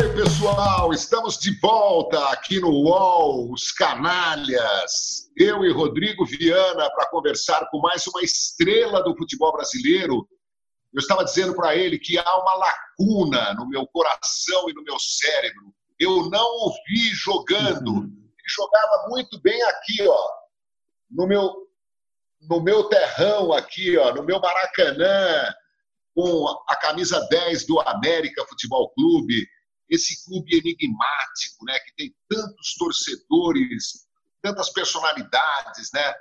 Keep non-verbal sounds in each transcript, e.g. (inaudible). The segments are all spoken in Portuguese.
Oi, pessoal, estamos de volta aqui no UOL, os canalhas. Eu e Rodrigo Viana para conversar com mais uma estrela do futebol brasileiro. Eu estava dizendo para ele que há uma lacuna no meu coração e no meu cérebro. Eu não o vi jogando. Uhum. Ele jogava muito bem aqui, ó, no meu no meu terrão aqui, ó, no meu Maracanã, com a camisa 10 do América Futebol Clube, esse clube enigmático, né, que tem tantos torcedores, tantas personalidades, né?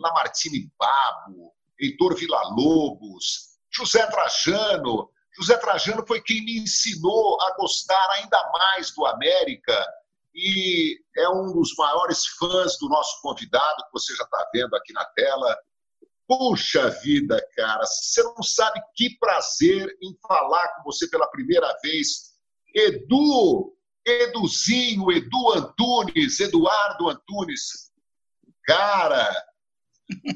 Lamartine Babo, Heitor Villa-Lobos, José Trajano. José Trajano foi quem me ensinou a gostar ainda mais do América e é um dos maiores fãs do nosso convidado, que você já está vendo aqui na tela. Puxa vida, cara, você não sabe que prazer em falar com você pela primeira vez. Edu, Eduzinho, Edu Antunes, Eduardo Antunes. Cara,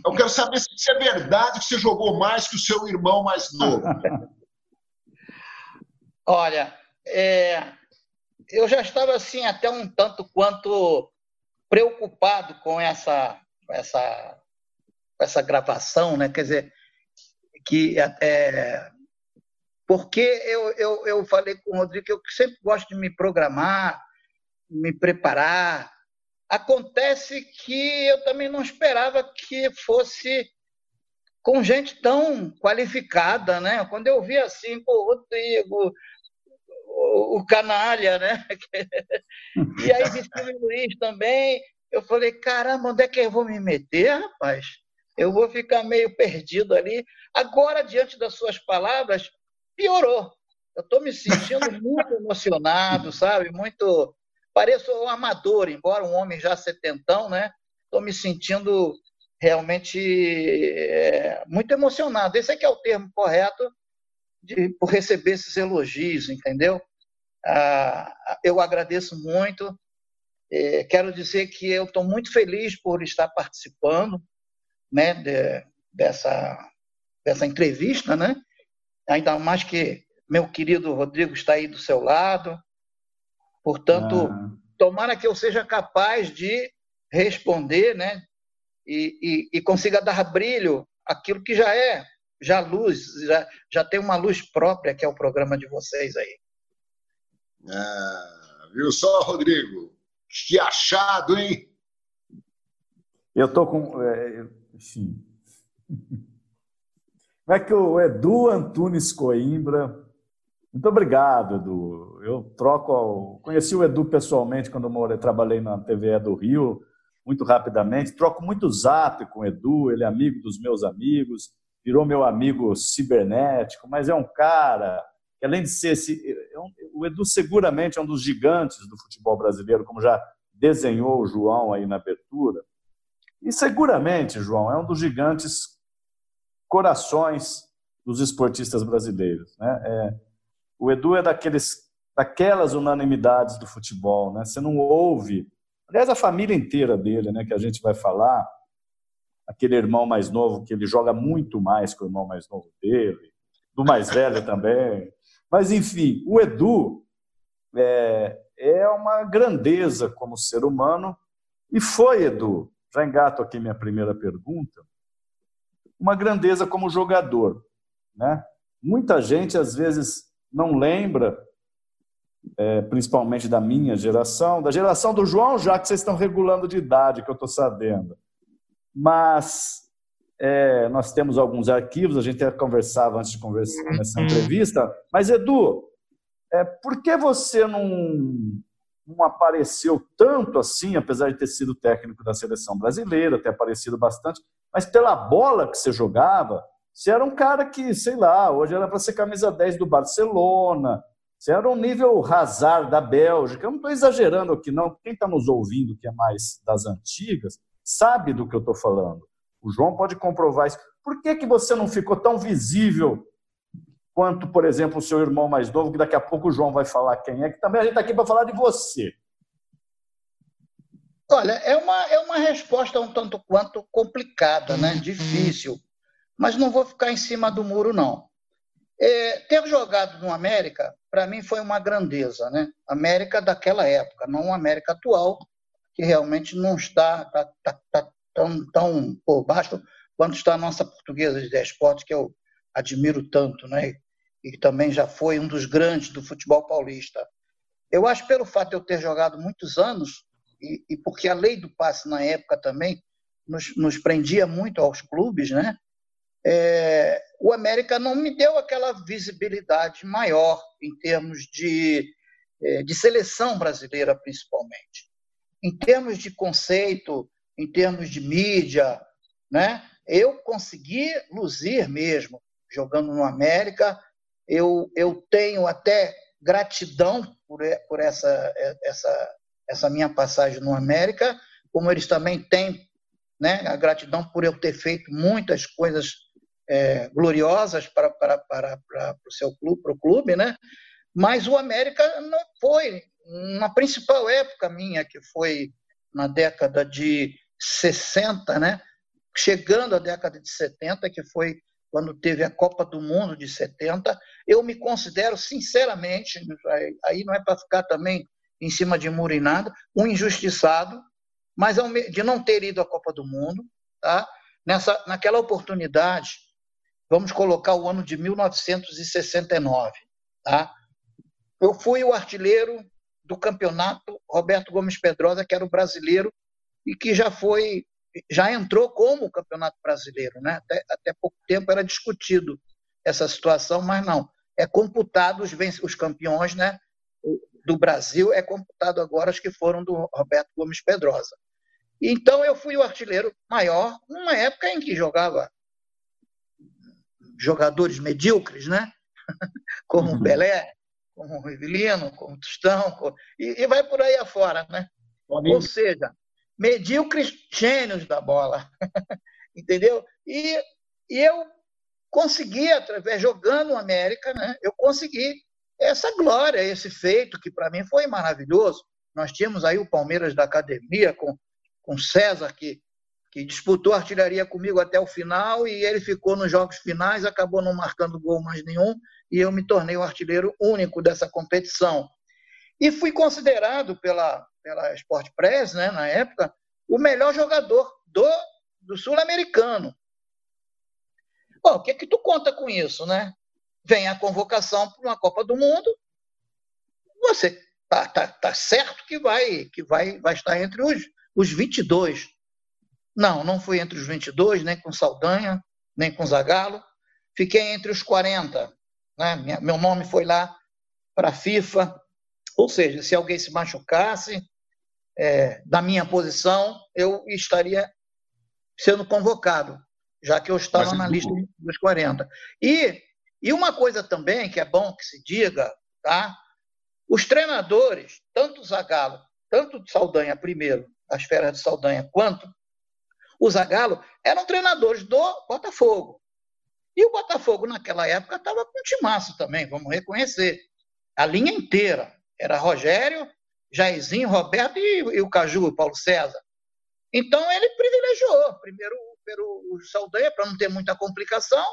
eu quero saber se é verdade que você jogou mais que o seu irmão mais novo. (laughs) Olha, é, eu já estava assim até um tanto quanto preocupado com essa essa essa gravação, né? Quer dizer, que é, porque eu, eu, eu falei com o Rodrigo que eu sempre gosto de me programar, me preparar. Acontece que eu também não esperava que fosse com gente tão qualificada, né? Quando eu vi assim, pô, Rodrigo, o, o canalha, né? (laughs) e aí Vicente Luiz também, eu falei, caramba, onde é que eu vou me meter, rapaz? Eu vou ficar meio perdido ali. Agora, diante das suas palavras, piorou. Eu estou me sentindo (laughs) muito emocionado, sabe? Muito. Pareço um amador, embora um homem já setentão, né? Estou me sentindo realmente é, muito emocionado. Esse é que é o termo correto de, por receber esses elogios, entendeu? Ah, eu agradeço muito. É, quero dizer que eu estou muito feliz por estar participando né, de, dessa, dessa entrevista, né? Ainda mais que meu querido Rodrigo está aí do seu lado. Portanto, ah. tomara que eu seja capaz de responder, né? E, e, e, consiga dar brilho aquilo que já é, já luz, já, já tem uma luz própria que é o programa de vocês aí. Ah, viu só, Rodrigo? Que achado, hein? Eu tô com. É, enfim. (laughs) É que o Edu Antunes Coimbra. Muito obrigado, Edu. Eu troco. Conheci o Edu pessoalmente quando eu morei, trabalhei na TVE do Rio, muito rapidamente. Troco muito zap com o Edu, ele é amigo dos meus amigos, virou meu amigo cibernético, mas é um cara que, além de ser esse. É o Edu seguramente é um dos gigantes do futebol brasileiro, como já desenhou o João aí na abertura. E seguramente, João, é um dos gigantes corações dos esportistas brasileiros. Né? É, o Edu é daqueles, daquelas unanimidades do futebol. Né? Você não ouve, aliás, a família inteira dele, né, que a gente vai falar, aquele irmão mais novo, que ele joga muito mais que o irmão mais novo dele, do mais velho (laughs) também. Mas, enfim, o Edu é, é uma grandeza como ser humano. E foi, Edu, já engato aqui minha primeira pergunta, uma grandeza como jogador. Né? Muita gente, às vezes, não lembra, é, principalmente da minha geração, da geração do João, já que vocês estão regulando de idade, que eu estou sabendo. Mas é, nós temos alguns arquivos, a gente até conversava antes de conversar nessa entrevista. Mas, Edu, é, por que você não, não apareceu tanto assim, apesar de ter sido técnico da seleção brasileira, ter aparecido bastante, mas pela bola que você jogava, você era um cara que, sei lá, hoje era para ser camisa 10 do Barcelona, você era um nível Hazard da Bélgica. Eu não estou exagerando aqui, não. Quem está nos ouvindo, que é mais das antigas, sabe do que eu estou falando. O João pode comprovar isso. Por que, que você não ficou tão visível quanto, por exemplo, o seu irmão mais novo, que daqui a pouco o João vai falar quem é, que também a gente está aqui para falar de você. Olha, é uma, é uma resposta um tanto quanto complicada, né? difícil, mas não vou ficar em cima do muro, não. É, ter jogado no América, para mim, foi uma grandeza, né? América daquela época, não América atual, que realmente não está tá, tá, tá tão, tão por baixo quanto está a nossa portuguesa de esportes, que eu admiro tanto, né? E que também já foi um dos grandes do futebol paulista. Eu acho, pelo fato de eu ter jogado muitos anos, e, e porque a lei do passe na época também nos, nos prendia muito aos clubes, né? É, o América não me deu aquela visibilidade maior em termos de, é, de seleção brasileira, principalmente. Em termos de conceito, em termos de mídia, né? eu consegui luzir mesmo jogando no América. Eu, eu tenho até gratidão por, por essa, essa, essa minha passagem no América, como eles também têm né, a gratidão por eu ter feito muitas coisas é, gloriosas para, para, para, para o seu clube, para o clube, né? Mas o América não foi na principal época minha, que foi na década de 60, né? Chegando à década de 70, que foi quando teve a Copa do Mundo de 70, eu me considero sinceramente, aí não é para ficar também em cima de muro e nada, um injustiçado, mas de não ter ido à Copa do Mundo, tá? Nessa, naquela oportunidade, vamos colocar o ano de 1969, tá? Eu fui o artilheiro do campeonato Roberto Gomes Pedrosa, que era o brasileiro e que já foi já entrou como campeonato brasileiro, né? Até, até pouco tempo era discutido essa situação, mas não. É computado os, os campeões, né? Do Brasil é computado agora os que foram do Roberto Gomes Pedrosa. Então eu fui o artilheiro maior numa época em que jogava jogadores medíocres, né? (laughs) Como o uhum. Pelé, como o Rivelino, como o Tostão, como... E, e, vai por aí afora, né? Ou seja, medíocres gênios da bola, (laughs) entendeu? E, e eu consegui, através jogando o América, né? Eu consegui essa glória, esse feito que para mim foi maravilhoso. Nós tínhamos aí o Palmeiras da academia com com César que que disputou artilharia comigo até o final e ele ficou nos jogos finais, acabou não marcando gol mais nenhum e eu me tornei o artilheiro único dessa competição. E fui considerado pela, pela Sport Press, né, na época, o melhor jogador do, do sul-americano. Bom, o que é que tu conta com isso, né? Vem a convocação para uma Copa do Mundo, você tá, tá, tá certo que vai que vai, vai estar entre os, os 22 não, não fui entre os 22, nem com Saldanha, nem com Zagallo. Fiquei entre os 40. Né? Meu nome foi lá para a FIFA. Ou seja, se alguém se machucasse é, da minha posição, eu estaria sendo convocado, já que eu estava Mas, na lista dos 40. E, e uma coisa também que é bom que se diga, tá? Os treinadores, tanto Zagallo, tanto Saldanha primeiro, as feras de Saldanha, quanto o Zagallo, eram treinadores do Botafogo. E o Botafogo, naquela época, estava com timaço também, vamos reconhecer. A linha inteira. Era Rogério, Jairzinho, Roberto e, e o Caju, o Paulo César. Então, ele privilegiou, primeiro, o Saldanha, para não ter muita complicação,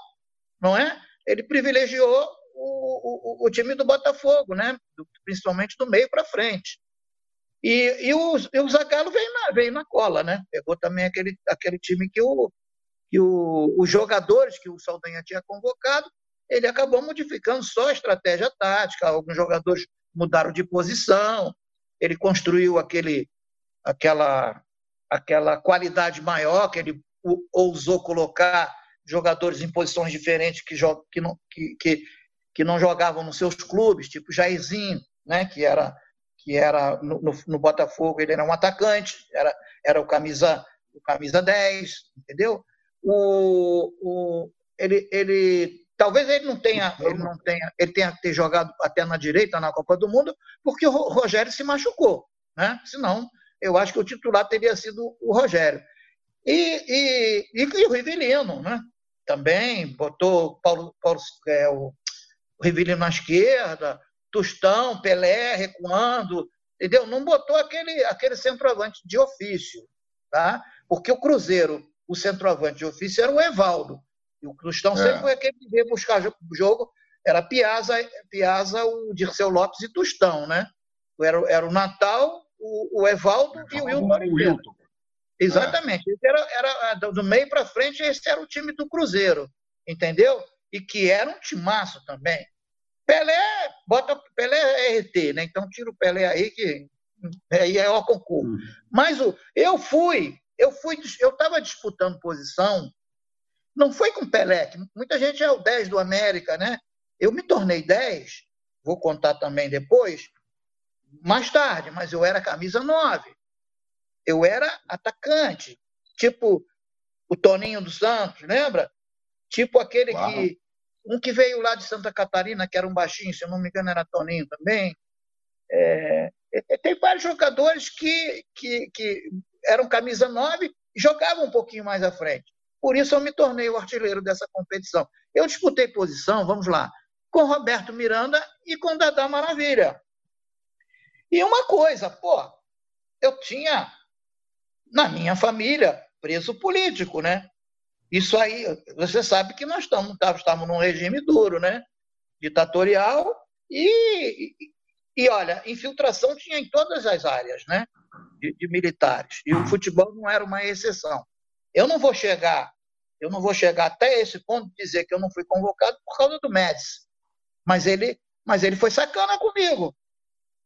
não é? Ele privilegiou o, o, o time do Botafogo, né? principalmente do meio para frente. E, e, o, e o Zagallo veio na, veio na cola, né? Pegou também aquele, aquele time que, o, que o, os jogadores que o Saldanha tinha convocado, ele acabou modificando só a estratégia tática, alguns jogadores mudaram de posição, ele construiu aquele, aquela, aquela qualidade maior, que ele ousou colocar jogadores em posições diferentes que, que, não, que, que, que não jogavam nos seus clubes, tipo Jairzinho, né, que era que era no, no, no, Botafogo, ele era um atacante, era, era o camisa, o camisa 10, entendeu? O, o, ele, ele, talvez ele não tenha, ele não tenha, ele tenha ter jogado até na direita na Copa do Mundo, porque o Rogério se machucou, né? Senão, eu acho que o titular teria sido o Rogério. E, e, e, e o Rivelino, né? Também botou Paulo, Paulo é, o, o Rivelino na esquerda, Tostão, Pelé recuando, entendeu? Não botou aquele, aquele centroavante de ofício, tá? Porque o Cruzeiro, o centroavante de ofício era o Evaldo. E o Tostão é. sempre foi aquele que veio buscar o jogo era Piazza, Piazza, o Dirceu Lopes e Tostão, né? Era, era o Natal, o, o Evaldo e o Wilton. Exatamente. É. Era, era, do meio para frente, esse era o time do Cruzeiro, entendeu? E que era um timaço também. Pelé, bota Pelé é RT, né? Então tira o Pelé aí que aí é o concurso. Hum. Mas o, eu fui, eu fui, eu estava disputando posição, não foi com Pelé, que muita gente é o 10 do América, né? Eu me tornei 10, vou contar também depois, mais tarde, mas eu era camisa 9. Eu era atacante, tipo o Toninho dos Santos, lembra? Tipo aquele Uau. que. Um que veio lá de Santa Catarina, que era um baixinho, se eu não me engano, era Toninho também. É, tem vários jogadores que, que, que eram camisa 9 e jogavam um pouquinho mais à frente. Por isso eu me tornei o artilheiro dessa competição. Eu disputei posição, vamos lá, com Roberto Miranda e com Dadá Maravilha. E uma coisa, pô, eu tinha na minha família preso político, né? Isso aí, você sabe que nós estamos, estamos num regime duro, né? Ditatorial e, e, olha, infiltração tinha em todas as áreas, né? De, de, militares. E o futebol não era uma exceção. Eu não vou chegar, eu não vou chegar até esse ponto de dizer que eu não fui convocado por causa do Médici. Mas ele, mas ele foi sacana comigo,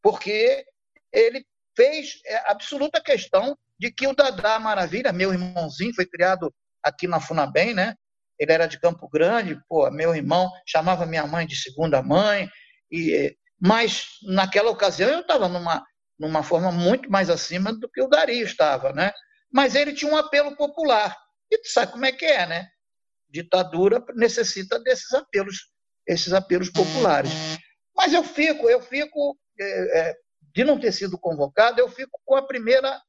porque ele fez é, absoluta questão de que o Dadá Maravilha, meu irmãozinho, foi criado aqui na Funabem, né? Ele era de Campo Grande, pô, meu irmão chamava minha mãe de segunda mãe, e mas naquela ocasião eu estava numa numa forma muito mais acima do que o Dario estava, né? Mas ele tinha um apelo popular. E tu sabe como é que é, né? Ditadura necessita desses apelos, esses apelos populares. Mas eu fico, eu fico é, de não ter sido convocado, eu fico com a primeira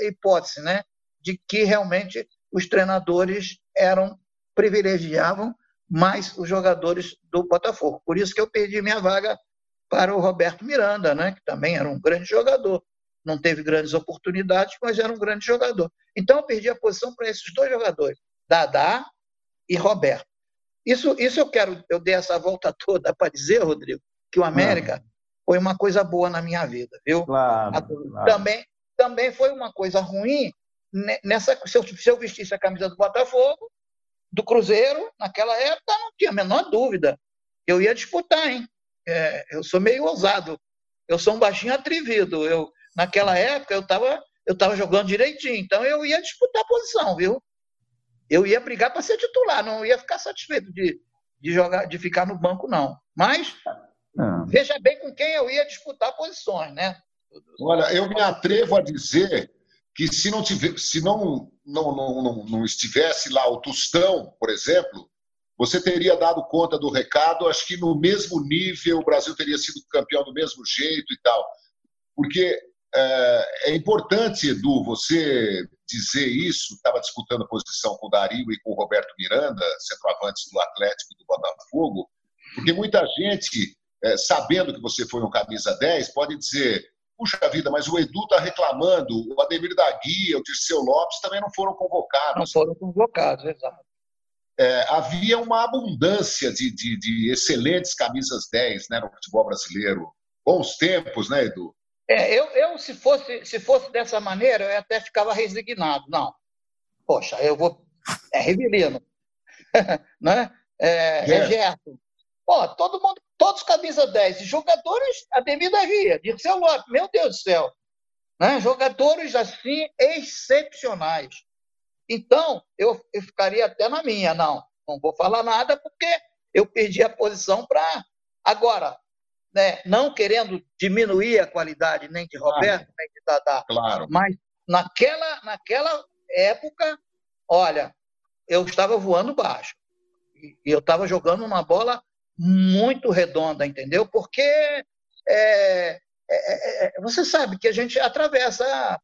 hipótese, né? De que realmente os treinadores eram privilegiavam mais os jogadores do Botafogo. Por isso que eu perdi minha vaga para o Roberto Miranda, né? Que também era um grande jogador não teve grandes oportunidades, mas era um grande jogador. Então eu perdi a posição para esses dois jogadores, Dadá e Roberto. Isso, isso eu quero, eu dei essa volta (laughs) toda para dizer, Rodrigo, que o América claro. foi uma coisa boa na minha vida, viu? Claro, claro. Também, também foi uma coisa ruim nessa se eu, se eu vestisse a camisa do Botafogo, do Cruzeiro, naquela época, não tinha a menor dúvida. Eu ia disputar, hein? É, eu sou meio ousado. Eu sou um baixinho atrevido. Eu, naquela época eu estava eu tava jogando direitinho, então eu ia disputar a posição, viu? Eu ia brigar para ser titular, não ia ficar satisfeito de, de jogar, de ficar no banco, não. Mas não. veja bem com quem eu ia disputar posições, né? Olha, eu me atrevo a dizer que se não, tiver, se não, não, não, não, não estivesse lá o Tostão, por exemplo, você teria dado conta do recado, acho que no mesmo nível o Brasil teria sido campeão do mesmo jeito e tal. Porque é, é importante, Edu, você dizer isso. Estava disputando posição com o Dario e com o Roberto Miranda, centroavantes do Atlético e do Botafogo, porque muita gente, é, sabendo que você foi um camisa 10, pode dizer: puxa vida, mas o Edu está reclamando, o Ademir da Guia, o Dirceu Lopes também não foram convocados. Não foram convocados, exato. É, havia uma abundância de, de, de, excelentes camisas 10 né, no futebol brasileiro. Bons tempos, né, Edu? É, eu, eu se, fosse, se fosse dessa maneira, eu até ficava resignado. Não. Poxa, eu vou. É Rivelino. (laughs) né? É, é. Gerson. Pô, todo mundo, todos camisa 10. Jogadores, Ademir da Guia, Dirceu Lopes, meu Deus do céu. Né? Jogadores assim excepcionais. Então, eu, eu ficaria até na minha. Não, não vou falar nada porque eu perdi a posição para. Agora, né, não querendo diminuir a qualidade nem de Roberto, claro. nem de Dadá, claro. mas naquela, naquela época, olha, eu estava voando baixo. E eu estava jogando uma bola muito redonda, entendeu? Porque é, é, é, é, você sabe que a gente atravessa,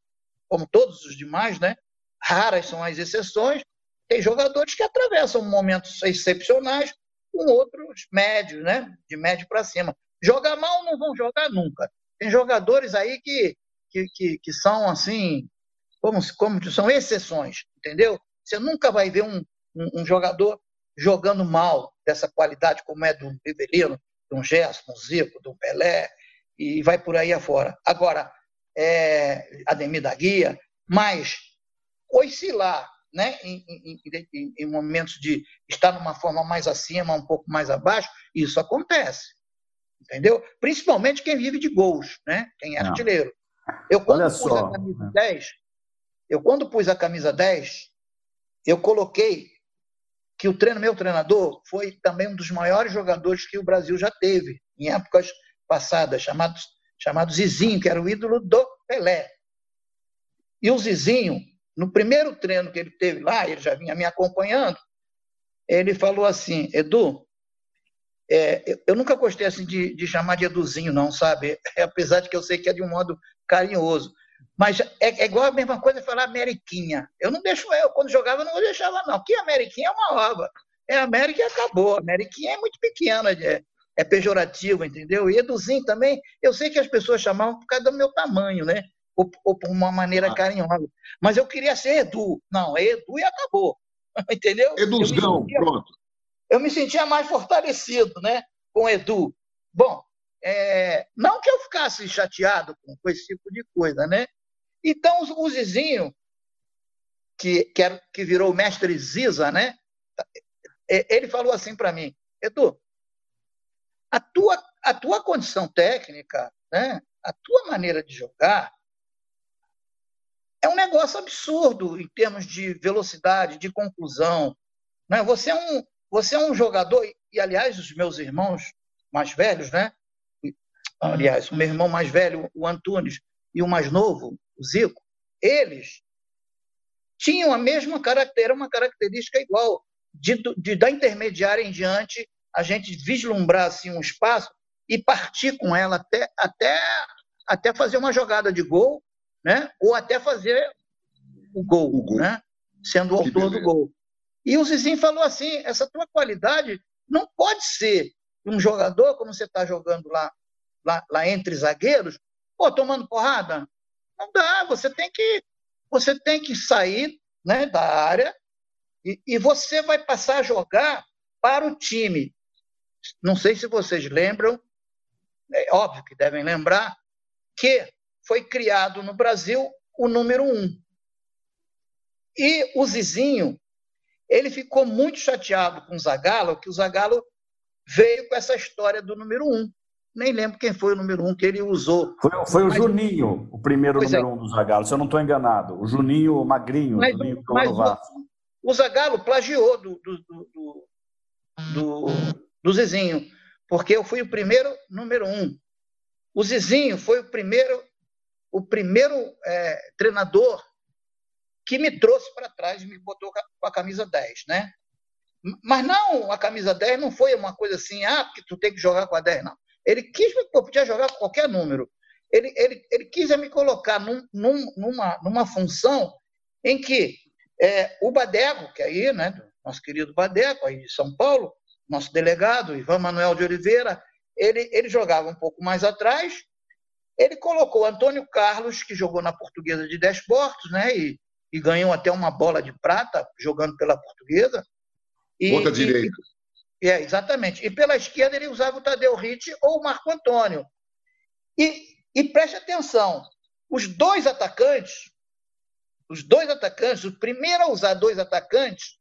como todos os demais, né? raras são as exceções, tem jogadores que atravessam momentos excepcionais com outros médios, né? de médio para cima. Jogar mal não vão jogar nunca. Tem jogadores aí que, que, que, que são assim, como, como são exceções, entendeu? Você nunca vai ver um, um, um, jogador jogando mal dessa qualidade como é do Rivelino, de um Gerson, um Zico, do Pelé, e vai por aí afora. Agora, é, Ademir da Guia, mas oscilar né, em, em, em, em, momentos de estar numa forma mais acima, um pouco mais abaixo, isso acontece. Entendeu? Principalmente quem vive de gols, né? quem é Não. artilheiro. Eu, quando Olha pus só. a camisa 10, eu, quando pus a camisa 10, eu coloquei que o treino, meu treinador foi também um dos maiores jogadores que o Brasil já teve, em épocas passadas, chamado, chamado Zizinho, que era o ídolo do Pelé. E o Zizinho, no primeiro treino que ele teve lá, ele já vinha me acompanhando, ele falou assim, Edu, é, eu nunca gostei assim de, de, chamar de Eduzinho, não, sabe? É, (laughs) apesar de que eu sei que é de um modo carinhoso. Mas é, é, igual a mesma coisa falar Ameriquinha. Eu não deixo, eu quando jogava eu não deixava, não. Que Ameriquinha é uma ova. É América e acabou. Ameriquinha é muito pequena, é, é pejorativo, entendeu? E Eduzinho também, eu sei que as pessoas chamavam por causa do meu tamanho, né? Ou, ou por uma maneira ah. carinhosa. Mas eu queria ser Edu. Não, é Edu e acabou. (laughs) Entendeu? Eduzão, sentia, pronto. Eu me sentia mais fortalecido, né? Com Edu. Bom, é, não que eu ficasse chateado com, esse tipo de coisa, né? Então, o Zizinho, que, que, era, que virou o mestre Ziza, né? É, ele falou assim para mim, Edu, a tua, a tua condição técnica, né? a tua maneira de jogar, é um negócio absurdo em termos de velocidade, de conclusão. Né? Você, é um, você é um jogador, e aliás, os meus irmãos mais velhos, né? Aliás, o meu irmão mais velho, o Antunes, e o mais novo, o Zico, eles tinham a mesma característica, uma característica igual, de, de, da intermediária em diante, a gente vislumbrar assim, um espaço e partir com ela até, até, até fazer uma jogada de gol, né? ou até fazer o gol, o gol. Né? sendo o autor do gol. E o Zizinho falou assim: essa tua qualidade não pode ser um jogador, como você está jogando lá, lá, lá entre zagueiros, pô, tomando porrada, não dá, você tem que, você tem que sair né, da área e, e você vai passar a jogar para o time. Não sei se vocês lembram, é óbvio que devem lembrar, que foi criado no Brasil o número um. E o Zizinho, ele ficou muito chateado com o Zagallo, que o Zagallo veio com essa história do número um nem lembro quem foi o número um que ele usou. Foi, foi o Juninho, o primeiro número é. um do Zagallo, se eu não estou enganado. O Juninho Magrinho, mas, Juninho mas o, o Zagallo plagiou do, do, do, do, do Zizinho, porque eu fui o primeiro número um. O Zizinho foi o primeiro, o primeiro é, treinador que me trouxe para trás e me botou com a camisa 10, né? Mas não, a camisa 10 não foi uma coisa assim, ah, porque tu tem que jogar com a 10, não. Ele quis, eu podia jogar qualquer número. Ele, ele, ele quis me colocar num, num, numa, numa função em que é, o Badeco, que é aí, né, nosso querido Badeco, aí de São Paulo, nosso delegado, Ivan Manuel de Oliveira, ele, ele jogava um pouco mais atrás. Ele colocou Antônio Carlos, que jogou na Portuguesa de Desportos, né, e, e ganhou até uma bola de prata jogando pela Portuguesa. E, Ponta direita. É, exatamente. E pela esquerda ele usava o Tadeu Ritt ou o Marco Antônio. E, e preste atenção, os dois atacantes, os dois atacantes, o primeiro a usar dois atacantes,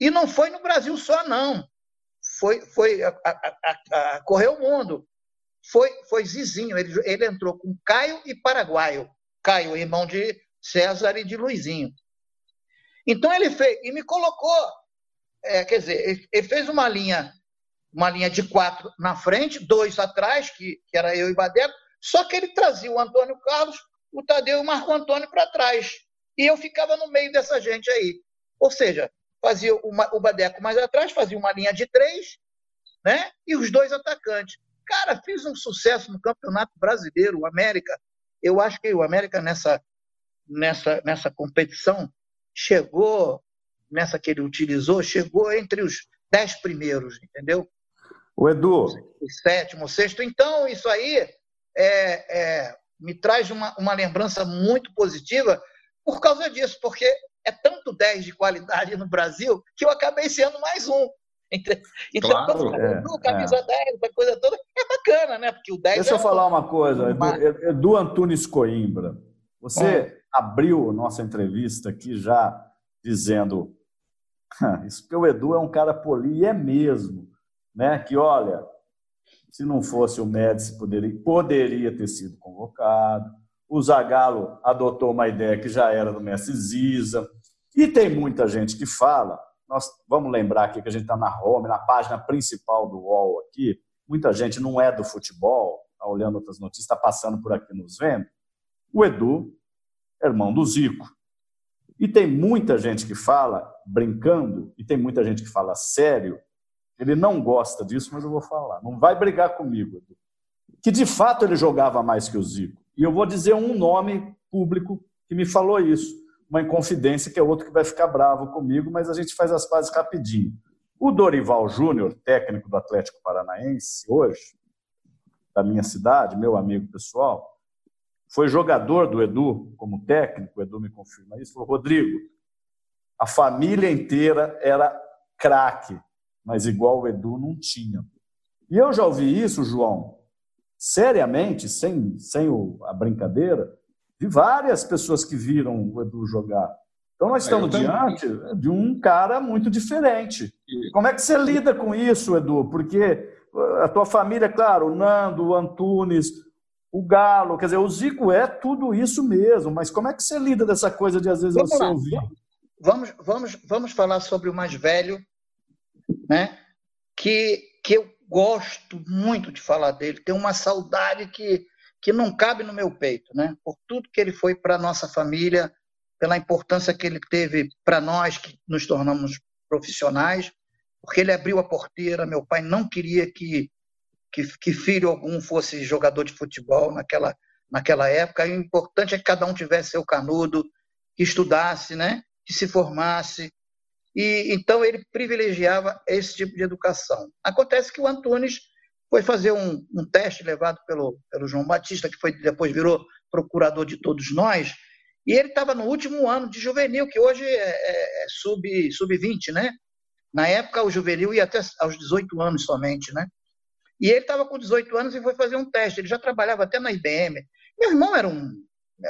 e não foi no Brasil só, não. Foi, foi a, a, a, a correu o mundo. Foi, foi Zizinho. Ele, ele entrou com Caio e Paraguaio. Caio, irmão de César e de Luizinho. Então ele fez, e me colocou é, quer dizer, ele fez uma linha, uma linha de quatro na frente, dois atrás, que, que era eu e Badeco, só que ele trazia o Antônio Carlos, o Tadeu e o Marco Antônio para trás. E eu ficava no meio dessa gente aí. Ou seja, fazia uma, o Badeco mais atrás, fazia uma linha de três, né? E os dois atacantes. Cara, fiz um sucesso no Campeonato Brasileiro, o América. Eu acho que o América nessa, nessa, nessa competição chegou nessa que ele utilizou, chegou entre os dez primeiros, entendeu? O Edu. O sétimo, o sexto. Então, isso aí é, é, me traz uma, uma lembrança muito positiva por causa disso, porque é tanto 10 de qualidade no Brasil que eu acabei sendo mais um. Então, claro, quando é, Edu, camisa é. 10, essa coisa toda, é bacana, né? Porque o 10 Deixa é eu falar uma coisa, Edu, Edu Antunes Coimbra. Você abriu nossa entrevista aqui já dizendo (laughs) isso porque o Edu é um cara poli, é mesmo, né? Que olha, se não fosse o Médici, poderia, poderia ter sido convocado. O Zagallo adotou uma ideia que já era do Messi Ziza. E tem muita gente que fala, nós vamos lembrar aqui que a gente está na home, na página principal do UOL aqui, muita gente não é do futebol, está olhando outras notícias, está passando por aqui nos vendo. O Edu irmão do Zico. E tem muita gente que fala, brincando, e tem muita gente que fala sério, ele não gosta disso, mas eu vou falar. Não vai brigar comigo. Que de fato ele jogava mais que o Zico. E eu vou dizer um nome público que me falou isso. Uma inconfidência que é outro que vai ficar bravo comigo, mas a gente faz as pazes rapidinho. O Dorival Júnior, técnico do Atlético Paranaense, hoje, da minha cidade, meu amigo pessoal, foi jogador do Edu como técnico, o Edu me confirma isso, falou, Rodrigo, a família inteira era craque, mas igual o Edu não tinha. E eu já ouvi isso, João, seriamente, sem, sem o, a brincadeira, de várias pessoas que viram o Edu jogar. Então, nós estamos diante de um cara muito diferente. Como é que você lida com isso, Edu? Porque a tua família, claro, o Nando, o Antunes, o Galo, quer dizer, o Zico é tudo isso mesmo, mas como é que você lida dessa coisa de às vezes vamos você lá. ouvir? Vamos, vamos, vamos falar sobre o mais velho, né? Que, que eu gosto muito de falar dele, tenho uma saudade que, que não cabe no meu peito, né? Por tudo que ele foi para a nossa família, pela importância que ele teve para nós que nos tornamos profissionais, porque ele abriu a porteira. Meu pai não queria que, que, que filho algum fosse jogador de futebol naquela, naquela época. E o importante é que cada um tivesse seu canudo, que estudasse, né? que se formasse, e então ele privilegiava esse tipo de educação. Acontece que o Antunes foi fazer um, um teste levado pelo, pelo João Batista, que foi depois virou procurador de todos nós, e ele estava no último ano de juvenil, que hoje é, é, é sub, sub-20, né? Na época, o juvenil ia até aos 18 anos somente, né? E ele estava com 18 anos e foi fazer um teste. Ele já trabalhava até na IBM. Meu irmão era um,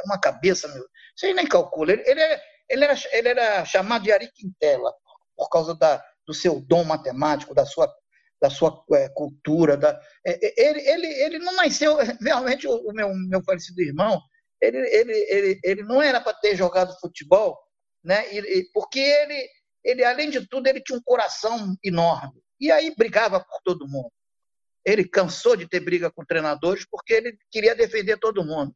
uma cabeça, meu. Você nem calcula. Ele, ele, é, ele era, ele era chamado de Ari Quintela, por causa da, do seu dom matemático, da sua, da sua é, cultura. Da, é, é ele, ele, ele não nasceu, (laughs) realmente, o, meu, meu falecido irmão, ele, ele, ele, ele não era para ter jogado futebol, né? Porque ele, ele, além de tudo, ele tinha um coração enorme. E aí brigava por todo mundo. Ele cansou de ter briga com treinadores porque ele queria defender todo mundo.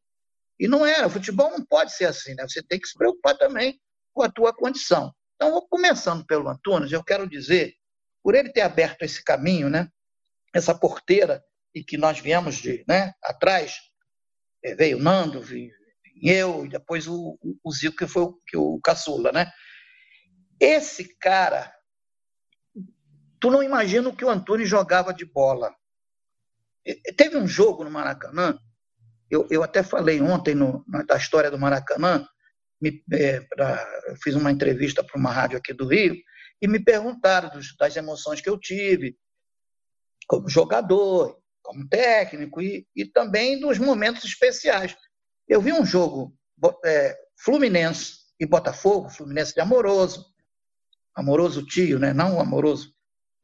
E não era, o futebol não pode ser assim, né? Você tem que se preocupar também com a tua condição. Então, começando pelo Antunes, eu quero dizer, por ele ter aberto esse caminho, né? Essa porteira e que nós viemos de, né? Atrás eh, veio o Nando, veio eu e depois o, o Zico que foi o, que o caçula, né? Esse cara, tu não imagina o que o Antunes jogava de bola. Teve um jogo no Maracanã eu, eu até falei ontem no, da história do Maracanã, me, é, pra, fiz uma entrevista para uma rádio aqui do Rio, e me perguntaram dos, das emoções que eu tive como jogador, como técnico, e, e também dos momentos especiais. Eu vi um jogo é, Fluminense e Botafogo, Fluminense de Amoroso, Amoroso tio, né? não o Amoroso,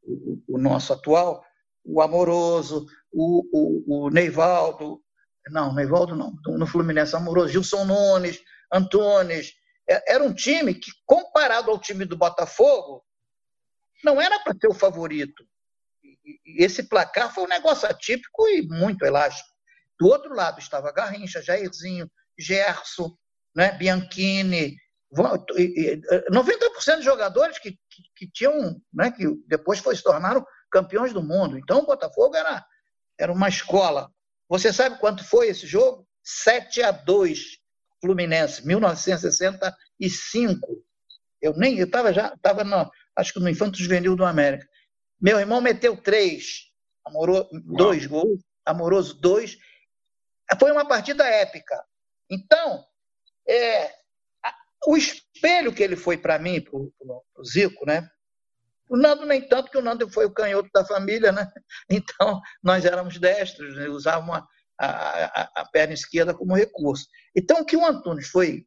o, o nosso atual, o Amoroso, o, o, o Neivaldo, não, no Evaldo não. No Fluminense Amoroso, Gilson Nunes, Antunes. É, era um time que, comparado ao time do Botafogo, não era para ter o favorito. E esse placar foi um negócio atípico e muito elástico. Do outro lado estava Garrincha, Jairzinho, Gerson, né, Bianchini, 90% de jogadores que, que, que, tinham, né, que depois foi, se tornaram campeões do mundo. Então o Botafogo era, era uma escola você sabe quanto foi esse jogo? 7 a 2 Fluminense, 1965. Eu nem, eu estava já, estava acho que no Infanto Juvenil do América. Meu irmão meteu três, amoroso, dois gols, amoroso dois. Foi uma partida épica. Então, é, o espelho que ele foi para mim, para o Zico, né? O Nando nem tanto, que o Nando foi o canhoto da família, né? (laughs) Então, nós éramos destros, né? usávamos a, a, a, perna esquerda como recurso. Então, o que o Antunes foi,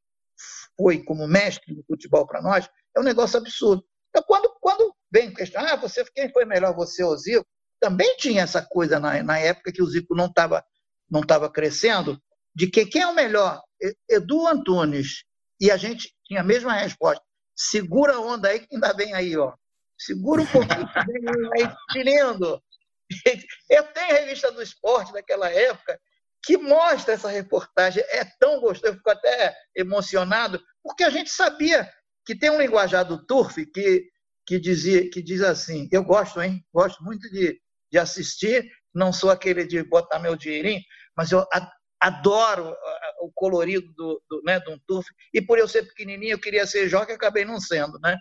foi como mestre do futebol para nós é um negócio absurdo. Então, quando, quando vem questionar, ah, você, quem foi melhor, você ou Zico? Também tinha essa coisa na, na época que o Zico não estava não tava crescendo, de que quem é o melhor? Edu Antunes. E a gente tinha a mesma resposta. Segura a onda aí que ainda vem aí, ó. Segura um pouquinho, vem aí, tirando. (laughs) Eu tenho a revista do esporte daquela época que mostra essa reportagem. É tão gostoso, eu fico até emocionado, porque a gente sabia que tem um linguajar do Turf que, que, dizia, que diz assim: eu gosto, hein? Gosto muito de, de assistir, não sou aquele de botar meu dinheirinho, mas eu adoro o colorido do, do, né, um turf, e por eu ser pequenininho, eu queria ser jockey, acabei não sendo, né?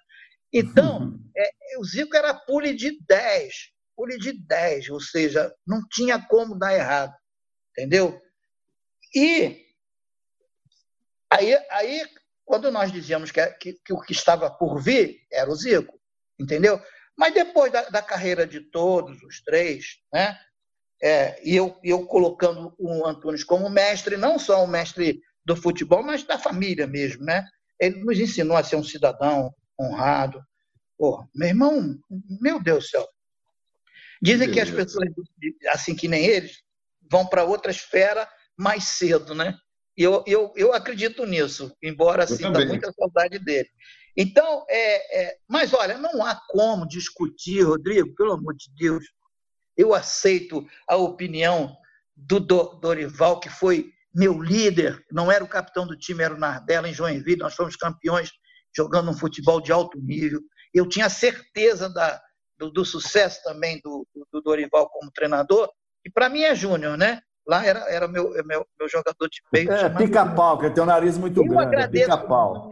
Então, (laughs) é, o Zico era pule de 10, pule de 10, ou seja, não tinha como dar errado, entendeu? E aí, aí quando nós dizíamos que, que, que o que estava por vir era o Zico, entendeu? Mas depois da, da carreira de todos os três, né? É, e eu, eu colocando o Antunes como mestre, não só um mestre do futebol, mas da família mesmo, né? Ele nos ensinou a ser um cidadão honrado. Pô, meu irmão, meu Deus do céu. Dizem que as pessoas, assim que nem eles, vão para outra esfera mais cedo, né? E eu, eu, eu acredito nisso, embora sinta muita saudade dele. Então, é, é, mas olha, não há como discutir, Rodrigo, pelo amor de Deus, eu aceito a opinião do Dorival, que foi meu líder, não era o capitão do time, era o Nardella em Joinville, nós fomos campeões jogando um futebol de alto nível. Eu tinha certeza da, do, do sucesso também do, do, Dorival como treinador, e para mim é Júnior, né? Lá era, era meu, meu, meu jogador de peito. É, pica-pau, que tem um nariz muito eu grande. É pica-pau.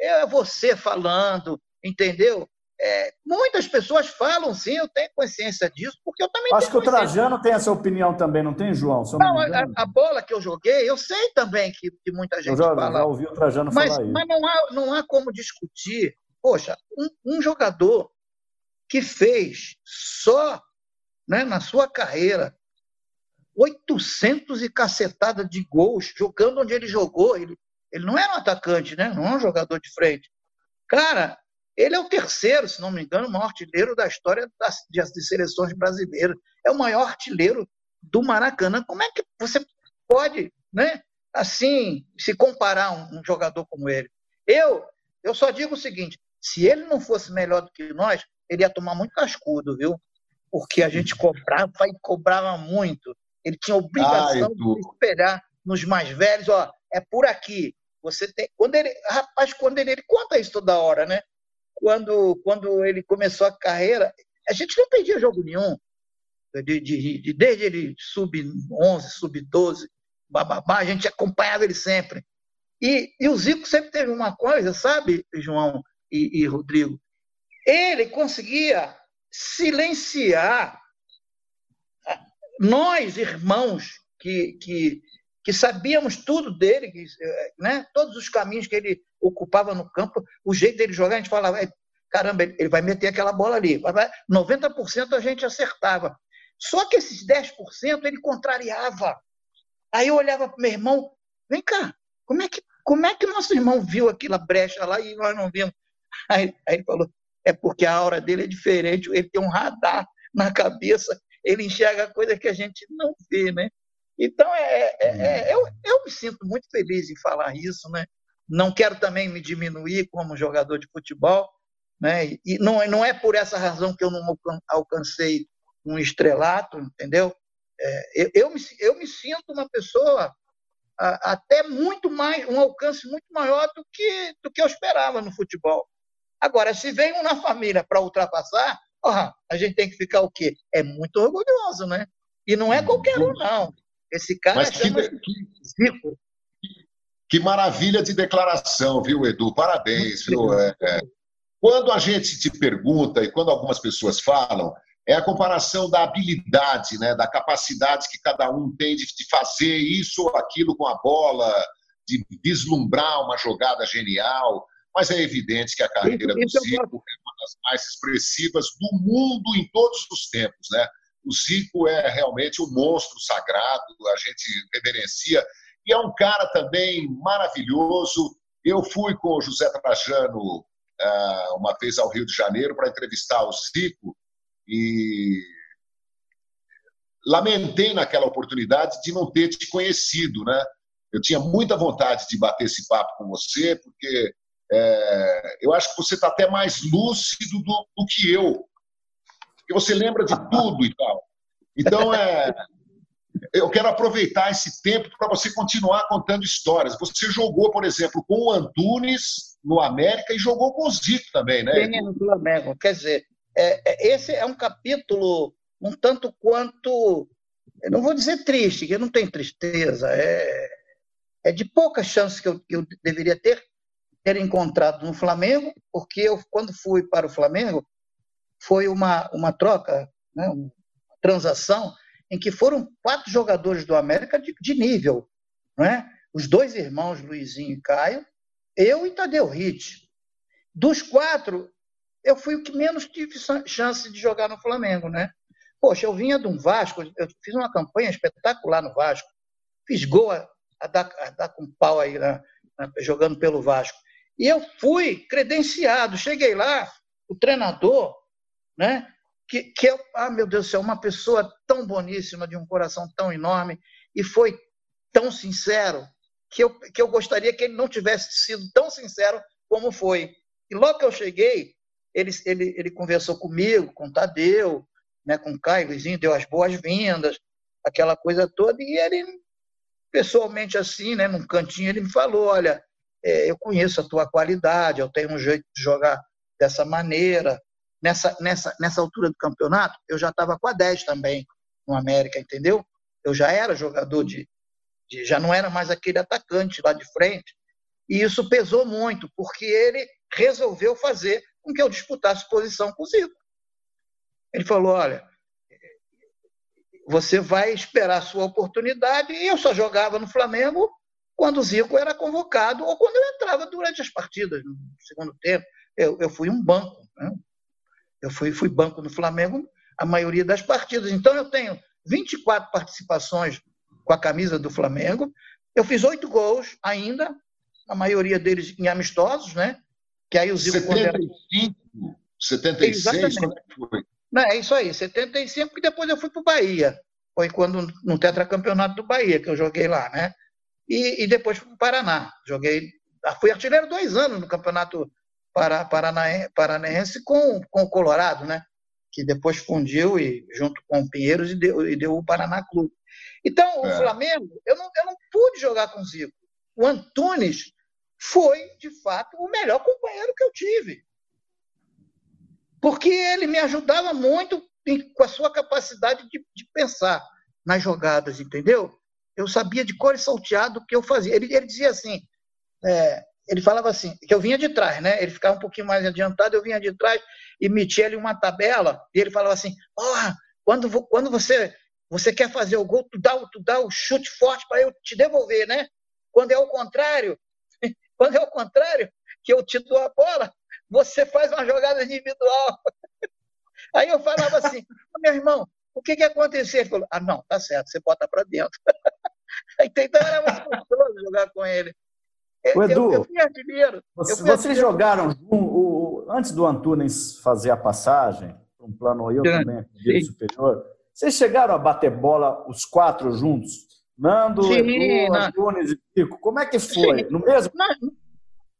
É você falando, entendeu? É, muitas pessoas falam, sim, eu tenho consciência disso, porque eu também Acho que o Trajano tem essa opinião também, não tem, João? não, não a, a, bola que eu joguei, eu sei também que, que muita gente eu já, fala. Já ouvi o Trajano mas, falar isso. Mas não há, não há como discutir. Poxa, um, um jogador que fez só né, na sua carreira 800 e cacetada de gols, jogando onde ele jogou. Ele, ele não era um atacante, né? não é um jogador de frente. Cara, ele é o terceiro, se não me engano, maior artilheiro da história das, de seleções brasileiras. É o maior artilheiro do Maracanã. Como é que você pode, né, assim, se comparar a um, um jogador como ele? Eu, eu só digo o seguinte: se ele não fosse melhor do que nós, ele ia tomar muito cascudo, viu? Porque a gente cobrava e cobrava muito. Ele tinha obrigação Ai, de espelhar nos mais velhos, ó, é por aqui. Você tem, quando ele, rapaz, quando ele, ele conta isso toda hora, né? Quando, quando ele começou a carreira, a gente não perdia jogo nenhum. De, de, de desde ele sub-11, sub-12, bababá, a gente acompanhava ele sempre. E, e o Zico sempre teve uma coisa, sabe, João e, e Rodrigo? Ele conseguia silenciar nós, irmãos, que, que, que sabíamos tudo dele, que, né, todos os caminhos que ele ocupava no campo, o jeito dele jogar, a gente falava, é, caramba, ele vai meter aquela bola ali. 90% a gente acertava. Só que esses 10% ele contrariava. Aí eu olhava para meu irmão, vem cá, como é que como é que nosso irmão viu aquela brecha lá e nós não vimos? (laughs) Aí, aí ele falou, é porque a aura dele é diferente, ele tem um radar na cabeça, ele enxerga coisa que a gente não vê, né? Então, é, é, é, eu, eu me sinto muito feliz em falar isso, né? Não quero também me diminuir como jogador de futebol, né? E não, não é por essa razão que eu não alcancei um estrelato, entendeu? É, eu, eu, me, eu me sinto uma pessoa a, até muito mais, um alcance muito maior do que, do que eu esperava no futebol. Agora, se vem um na família para ultrapassar, ó, a gente tem que ficar o quê? É muito orgulhoso, né? E não é qualquer um, não. Esse cara Mas chama que, Zico. Que maravilha de declaração, viu, Edu? Parabéns, viu? É, é. Quando a gente te pergunta, e quando algumas pessoas falam, é a comparação da habilidade, né, da capacidade que cada um tem de, de fazer isso ou aquilo com a bola, de vislumbrar uma jogada genial, mas é evidente que a carreira do Zico é uma das mais expressivas do mundo em todos os tempos, né? O Zico é realmente um monstro sagrado, a gente reverencia, e é um cara também maravilhoso. Eu fui com o José Trajano ah, uma vez ao Rio de Janeiro para entrevistar o Zico e lamentei naquela oportunidade de não ter te conhecido, né? Eu tinha muita vontade de bater esse papo com você, porque é, eu acho que você está até mais lúcido do, do, que eu. Porque você lembra de tudo e tal. Então, é, eu quero aproveitar esse tempo para você continuar contando histórias. Você jogou, por exemplo, com o Antunes no América e jogou com o Zico também, né? Sim, no Flamengo. Quer dizer, é, é, esse é um capítulo um tanto quanto, eu não vou dizer triste, que não tem tristeza, é, é de pouca chance que eu, que eu deveria ter ter encontrado no Flamengo, porque eu, quando fui para o Flamengo, foi uma, uma troca, né, uma transação, em que foram quatro jogadores do América de, de nível. Não é? Os dois irmãos, Luizinho e Caio, eu e Tadeu Ritt. Dos quatro, eu fui o que menos tive chance de jogar no Flamengo, né? Poxa, eu vinha de um Vasco, eu fiz uma campanha espetacular no Vasco, fiz gol a, a, dar, a dar, com pau aí, na, na, jogando pelo Vasco. E eu fui credenciado, cheguei lá, o treinador, né, que, que é, ah, meu Deus do céu, uma pessoa tão boníssima, de um coração tão enorme, e foi tão sincero, que eu, que eu gostaria que ele não tivesse sido tão sincero como foi. E logo que eu cheguei, ele, ele, ele conversou comigo, com Tadeu, né, com Caio, Luizinho, deu as boas-vindas, aquela coisa toda, e ele, pessoalmente assim, né, num cantinho, ele me falou, olha, é, eu conheço a tua qualidade, eu tenho um jeito de jogar dessa maneira. Nessa, nessa, nessa altura do campeonato, eu já estava com a 10 também no América, entendeu? Eu já era jogador de, de, já não era mais aquele atacante lá de frente. E isso pesou muito, porque ele resolveu fazer com que eu disputasse posição com o Zico. Ele falou: olha, você vai esperar a sua oportunidade. E eu só jogava no Flamengo quando o Zico era convocado ou quando eu entrava durante as partidas, no segundo tempo. Eu, eu fui um banco. Né? Eu fui, fui banco no Flamengo a maioria das partidas. Então eu tenho 24 participações com a camisa do Flamengo. Eu fiz oito gols ainda, a maioria deles em amistosos, né? Que aí o Zico 75, 76, Exatamente. quando é que foi? Não, é isso aí, 75, e depois eu fui para o Bahia. Foi quando no tetracampeonato do Bahia que eu joguei lá, né? E, e depois fui para o Paraná. Joguei, fui artilheiro dois anos no campeonato para, paranaense com, com o Colorado, né? Que depois fundiu e junto com o Pinheiros e deu, e deu o Paraná Clube. Então, o é. Flamengo, eu não, eu não pude jogar com o Zico. O Antunes foi, de fato, o melhor companheiro que eu tive porque ele me ajudava muito com a sua capacidade de, de pensar nas jogadas, entendeu? Eu sabia de cor e salteado o que eu fazia. Ele, ele dizia assim, é, ele falava assim, que eu vinha de trás, né? Ele ficava um pouquinho mais adiantado, eu vinha de trás e metia ali uma tabela, e ele falava assim, oh, quando, quando você você quer fazer o gol, tu dá, tu dá o chute forte para eu te devolver, né? Quando é o contrário, (laughs) quando é o contrário, que eu te dou a bola, você faz uma jogada individual. (laughs) Aí eu falava assim, meu irmão, o que, que aconteceu? Ele falou, ah, não, tá certo, você bota para dentro. então era muito gostoso jogar com ele. O Edu, eu, eu vocês jogaram o, o, antes do Antunes fazer a passagem, um plano eu também, superior, vocês chegaram a bater bola os quatro juntos? Nando, Sim, Edu, Antunes e Pico. Como é que foi? Sim. No mesmo? Nós,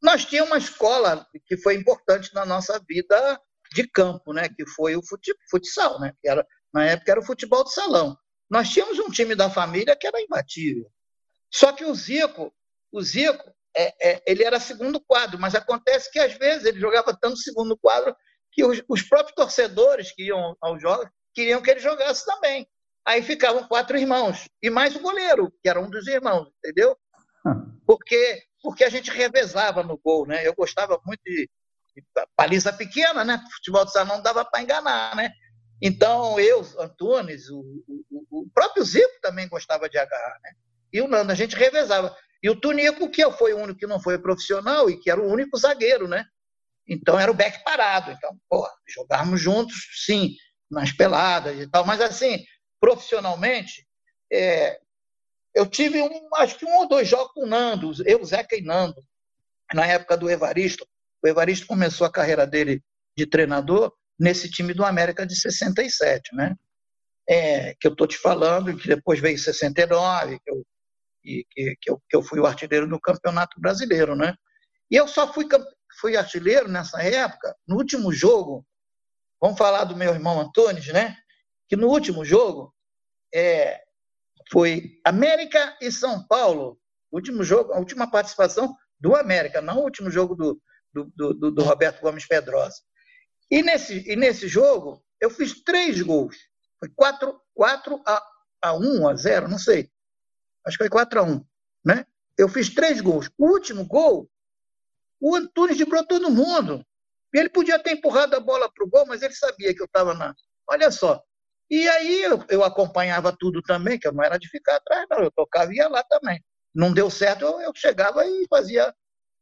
nós tínhamos uma escola que foi importante na nossa vida de campo, né? que foi o futsal, né? que era, na época era o futebol de salão. Nós tínhamos um time da família que era imbatível. Só que o Zico, o Zico, é, é, ele era segundo quadro, mas acontece que às vezes ele jogava tanto segundo quadro que os, os próprios torcedores que iam aos jogos queriam que ele jogasse também. Aí ficavam quatro irmãos, e mais o goleiro, que era um dos irmãos, entendeu? Porque porque a gente revezava no gol, né? Eu gostava muito de, de baliza pequena, né? Futebol de salão não dava para enganar, né? Então, eu, Antunes, o, o, o, próprio Zico também gostava de agarrar, né? E o Nando, a gente revezava. E o Tunico, que foi o único que não foi profissional e que era o único zagueiro, né? Então era o back parado. Então, pô, jogarmos juntos, sim, nas peladas e tal. Mas assim, profissionalmente, é, eu tive um, acho que um ou dois jogos com o Nando, eu, Zeca e Nando, na época do Evaristo. O Evaristo começou a carreira dele de treinador nesse time do América de 67, né? É, que eu estou te falando, que depois veio 69, que eu, e, que, que, eu, que eu fui o artilheiro do Campeonato Brasileiro, né? E eu só fui, fui artilheiro nessa época, no último jogo, vamos falar do meu irmão Antônio, né? Que no último jogo é, foi América e São Paulo, último jogo, a última participação do América, não o último jogo do, do, do, do Roberto Gomes Pedrosa. E nesse, e nesse jogo, eu fiz três gols. Foi 4, 4 a, a 1, a 0, não sei. Acho que foi 4 a 1. Né? Eu fiz três gols. O último gol, o Antunes driblou todo mundo. Ele podia ter empurrado a bola para o gol, mas ele sabia que eu estava na. Olha só. E aí eu, eu, acompanhava tudo também, que eu não era de ficar atrás, não. Eu tocava e ia lá também. Não deu certo, eu, eu chegava e fazia.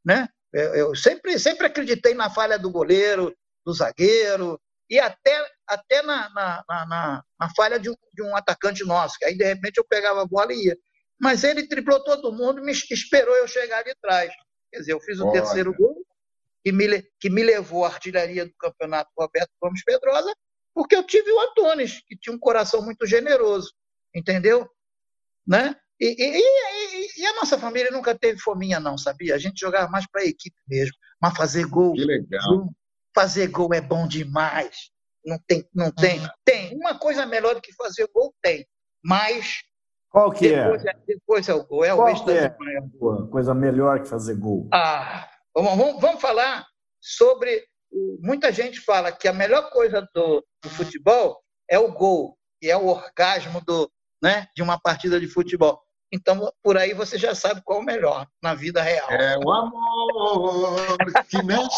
Né? Eu, eu, sempre, sempre acreditei na falha do goleiro, do zagueiro, e até, até na, na, na, na falha de um, de um, atacante nosso, que aí de repente eu pegava a bola e ia. Mas ele driblou todo mundo, me esperou eu chegar ali atrás. Quer dizer, eu fiz o Olha. terceiro gol, que me, que me levou à artilharia do campeonato Roberto Gomes Pedrosa, porque eu tive o Antunes, que tinha um coração muito generoso, entendeu? Né? E, e, e, e, a nossa família nunca teve fominha, não, sabia? A gente jogava mais para a equipe mesmo. Mas fazer gol. Que legal. Fazer gol é bom demais. Não tem, não tem. Uhum. Tem. Uma coisa melhor do que fazer gol, tem. Mas. Qual que é? depois é? Depois é o gol. É Qual o que é? Coisa melhor que fazer gol. Ah, vamos, vamos falar sobre. Muita gente fala que a melhor coisa do, do futebol é o gol, e é o orgasmo do, né, de uma partida de futebol. Então, por aí você já sabe qual é o melhor na vida real. É o amor que mexe.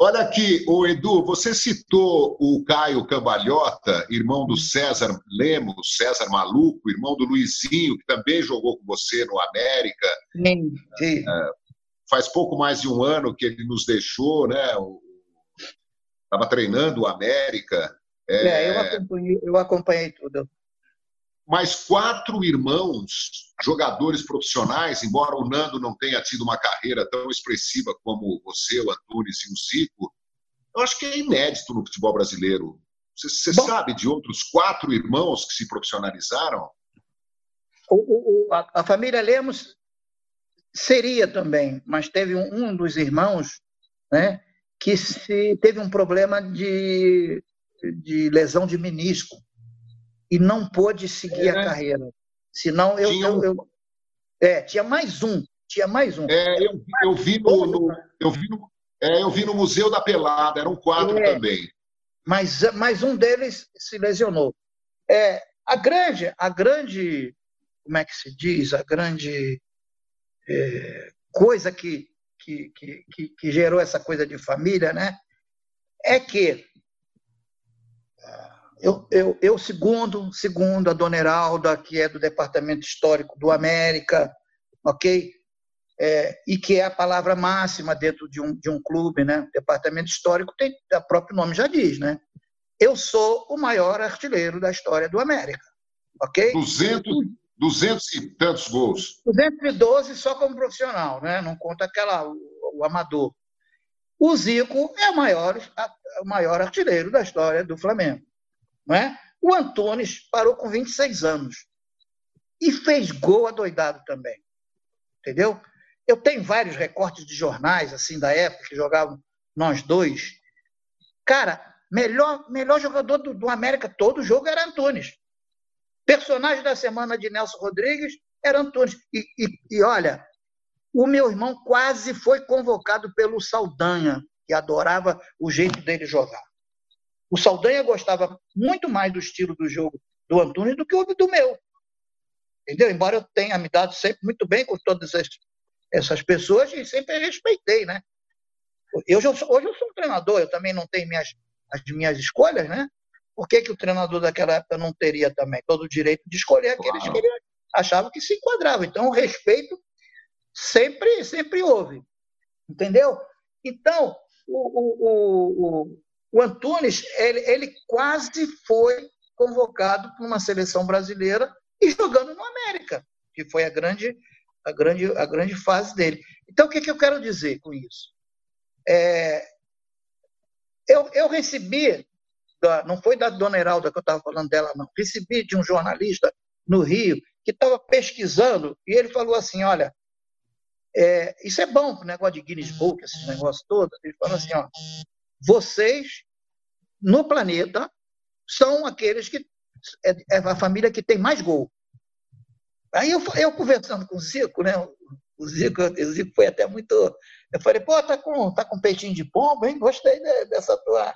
Olha aqui, o Edu, você citou o Caio Cambalhota, irmão do César Lemos, César Maluco, irmão do Luizinho, que também jogou com você no América. Sim, sim. É, faz pouco mais de um ano que ele nos deixou, né? Estava treinando o América. É, é eu, acompanhei, eu acompanhei tudo mais quatro irmãos, jogadores profissionais, embora o Nando não tenha tido uma carreira tão expressiva como você, o Antunes e o Zico, eu acho que é inédito no futebol brasileiro. Você, você sabe de outros quatro irmãos que se profissionalizaram? O, o, a, a, família Lemos seria também, mas teve um, um dos irmãos né, que se, teve um problema de, de lesão de menisco e não pôde seguir é. a carreira. Senão eu, tinha, eu, eu, é, tinha mais um, tinha mais um. É, eu, eu vi no, no eu vi no, é, eu vi no Museu da Pelada, eram quatro é, também. Mas mais um deles se lesionou. É, a grande, a grande, como é que se diz, a grande é, coisa que, que, que, que gerou essa coisa de família, né? É que eu, eu, eu, segundo, segundo a dona Heralda, que é do Departamento Histórico do América, ok? É, e que é a palavra máxima dentro de um, de um clube, né? Departamento Histórico tem, o próprio nome já diz, né? Eu sou o maior artilheiro da história do América, ok? 200, 200 e tantos gols. 212 só como profissional, né? Não conta aquela, o, o amador. O Zico é o maior, o maior artilheiro da história do Flamengo. Não é? O Antunes parou com 26 anos e fez gol adoidado também. Entendeu? Eu tenho vários recortes de jornais assim da época que jogavam nós dois. Cara, melhor, melhor jogador do, do América todo jogo era Antunes. Personagem da semana de Nelson Rodrigues era Antunes. E, e, e olha, o meu irmão quase foi convocado pelo Saldanha, que adorava o jeito dele jogar. O Saldanha gostava muito mais do estilo do jogo do Antunes do que o do meu. Entendeu? Embora eu tenha me dado sempre muito bem com todas essas pessoas e sempre respeitei, né? Eu, hoje eu sou um treinador, eu também não tenho minhas, as minhas escolhas, né? Por que, que o treinador daquela época não teria também todo o direito de escolher aqueles claro. que ele achava que se enquadravam? Então, eu respeito sempre, sempre houve. Entendeu? Então, o, o, o, o Antunes, ele, ele quase foi convocado para uma seleção brasileira e jogando no América, que foi a grande, a grande, a grande fase dele. Então, o que, que eu quero dizer com isso? É, eu, eu recebi, da, não foi da dona Heralda que eu estava falando dela, não, recebi de um jornalista no Rio que estava pesquisando e ele falou assim: olha, é, isso é bom para o negócio de Guinness Book, esses negócios todos. Ele falou assim: ó, vocês no planeta são aqueles que é, é, a família que tem mais gol. Aí eu, eu conversando com o Zico, né? O Zico, o Zico foi até muito. Eu falei, pô, tá com, tá com peitinho de pombo, hein? Gostei dessa tua.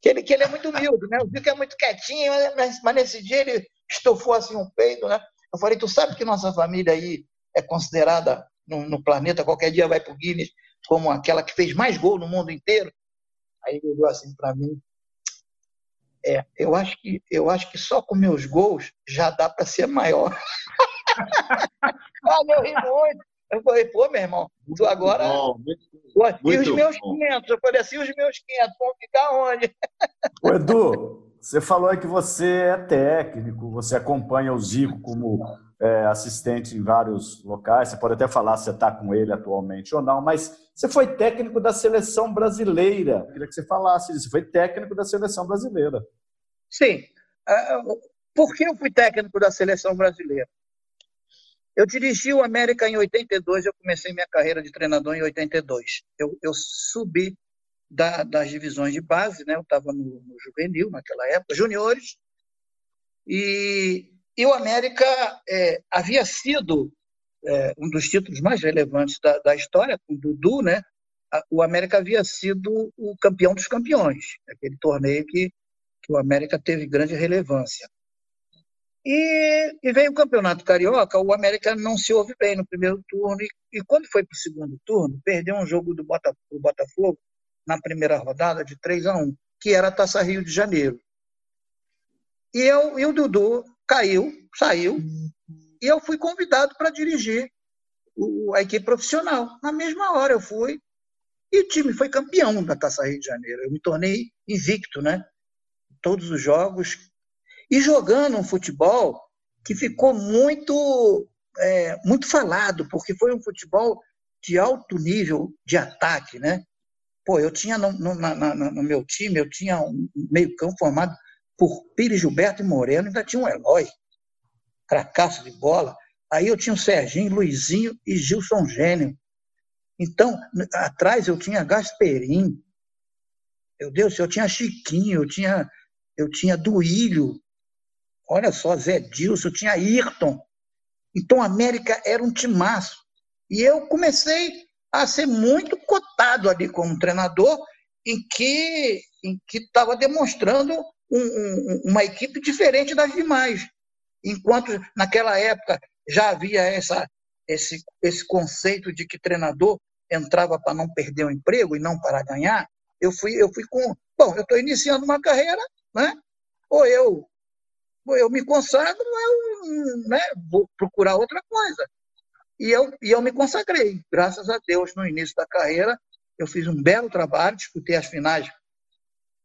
Que ele, que ele é muito humilde, né? O Zico é muito quietinho, mas, mas nesse dia ele estufou assim um peito, né? Eu falei, tu sabe que nossa família aí é considerada no, no planeta, qualquer dia vai para o Guinness como aquela que fez mais gol no mundo inteiro? Aí ele olhou assim para mim, é, eu acho que eu acho que só com meus gols já dá para ser maior. (laughs) ah, eu ri muito. Eu falei, pô, meu irmão, tu agora. Bom, muito, e os meus bom. 500? Eu falei assim, os meus 500 vão ficar onde? Ô, Edu, você falou aí que você é técnico, você acompanha o Zico como é, assistente em vários locais. Você pode até falar se está com ele atualmente ou não, mas você foi técnico da seleção brasileira. Eu queria que você falasse isso. Você foi técnico da seleção brasileira. Sim. É, por que eu fui técnico da seleção brasileira? Eu dirigi o América em 82, eu comecei minha carreira de treinador em 82. Eu, eu subi da, das divisões de base, né? eu estava no, no juvenil naquela época, juniores, e e o América é, havia sido é, um dos títulos mais relevantes da, da, história, com o Dudu, né? O América havia sido o campeão dos campeões, aquele torneio que, que o América teve grande relevância. E, e veio o Campeonato Carioca, o América não se ouve bem no primeiro turno, e, e quando foi para o segundo turno, perdeu um jogo do Botafogo na primeira rodada de 3 a 1 que era a Taça Rio de Janeiro. E, eu, e o Dudu caiu, saiu, e eu fui convidado para dirigir o, a equipe profissional. Na mesma hora eu fui, e o time foi campeão da Taça Rio de Janeiro. Eu me tornei invicto, né? Todos os jogos. E jogando um futebol que ficou muito, é, muito falado, porque foi um futebol de alto nível de ataque, né? Pô, eu tinha no, no, na, no meu time, eu tinha um meio campo formado por Pires Gilberto e Moreno, ainda tinha um Eloy, cracaço de bola. Aí eu tinha o Serginho, Luizinho e Gilson Gênio. Então, atrás eu tinha Gasperim. Meu Deus, eu tinha Chiquinho, eu tinha, eu tinha Duílio. Olha só, Zé Dilson, eu tinha Ayrton. Então, a América era um timaço. E eu comecei a ser muito cotado ali como treinador, em que em que estava demonstrando um, um, uma equipe diferente das demais. Enquanto naquela época já havia essa, esse, esse conceito de que treinador entrava para não perder o emprego e não para ganhar, eu fui, eu fui com. Bom, eu estou iniciando uma carreira, né? ou eu ou eu me consagro, eu né, vou procurar outra coisa. E eu, e eu me consagrei, graças a Deus, no início da carreira. Eu fiz um belo trabalho, disputei as finais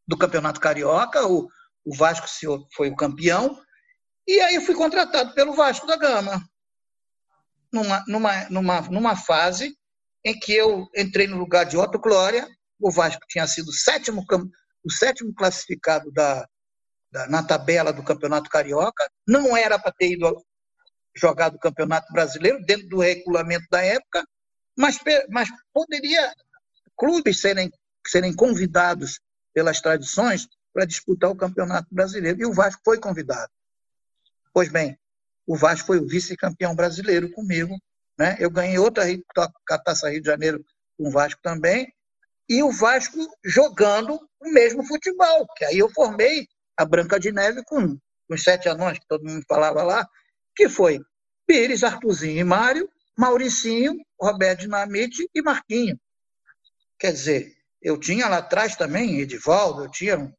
do Campeonato Carioca, o, o Vasco foi o campeão, e aí eu fui contratado pelo Vasco da Gama, numa, numa, numa, numa fase em que eu entrei no lugar de Otto Glória, o Vasco tinha sido o sétimo, o sétimo classificado da, da, na tabela do Campeonato Carioca, não era para ter ido jogar do Campeonato Brasileiro, dentro do regulamento da época, mas, mas poderia clubes serem, serem convidados pelas tradições para disputar o Campeonato Brasileiro. E o Vasco foi convidado. Pois bem, o Vasco foi o vice-campeão brasileiro comigo. Né? Eu ganhei outra Taça Rio de Janeiro com o Vasco também. E o Vasco jogando o mesmo futebol, que aí eu formei a Branca de Neve com os sete anões, que todo mundo falava lá, que foi Pires, Artuzinho e Mário, Mauricinho, Roberto Dinamite e Marquinho. Quer dizer, eu tinha lá atrás também Edivaldo, eu tinha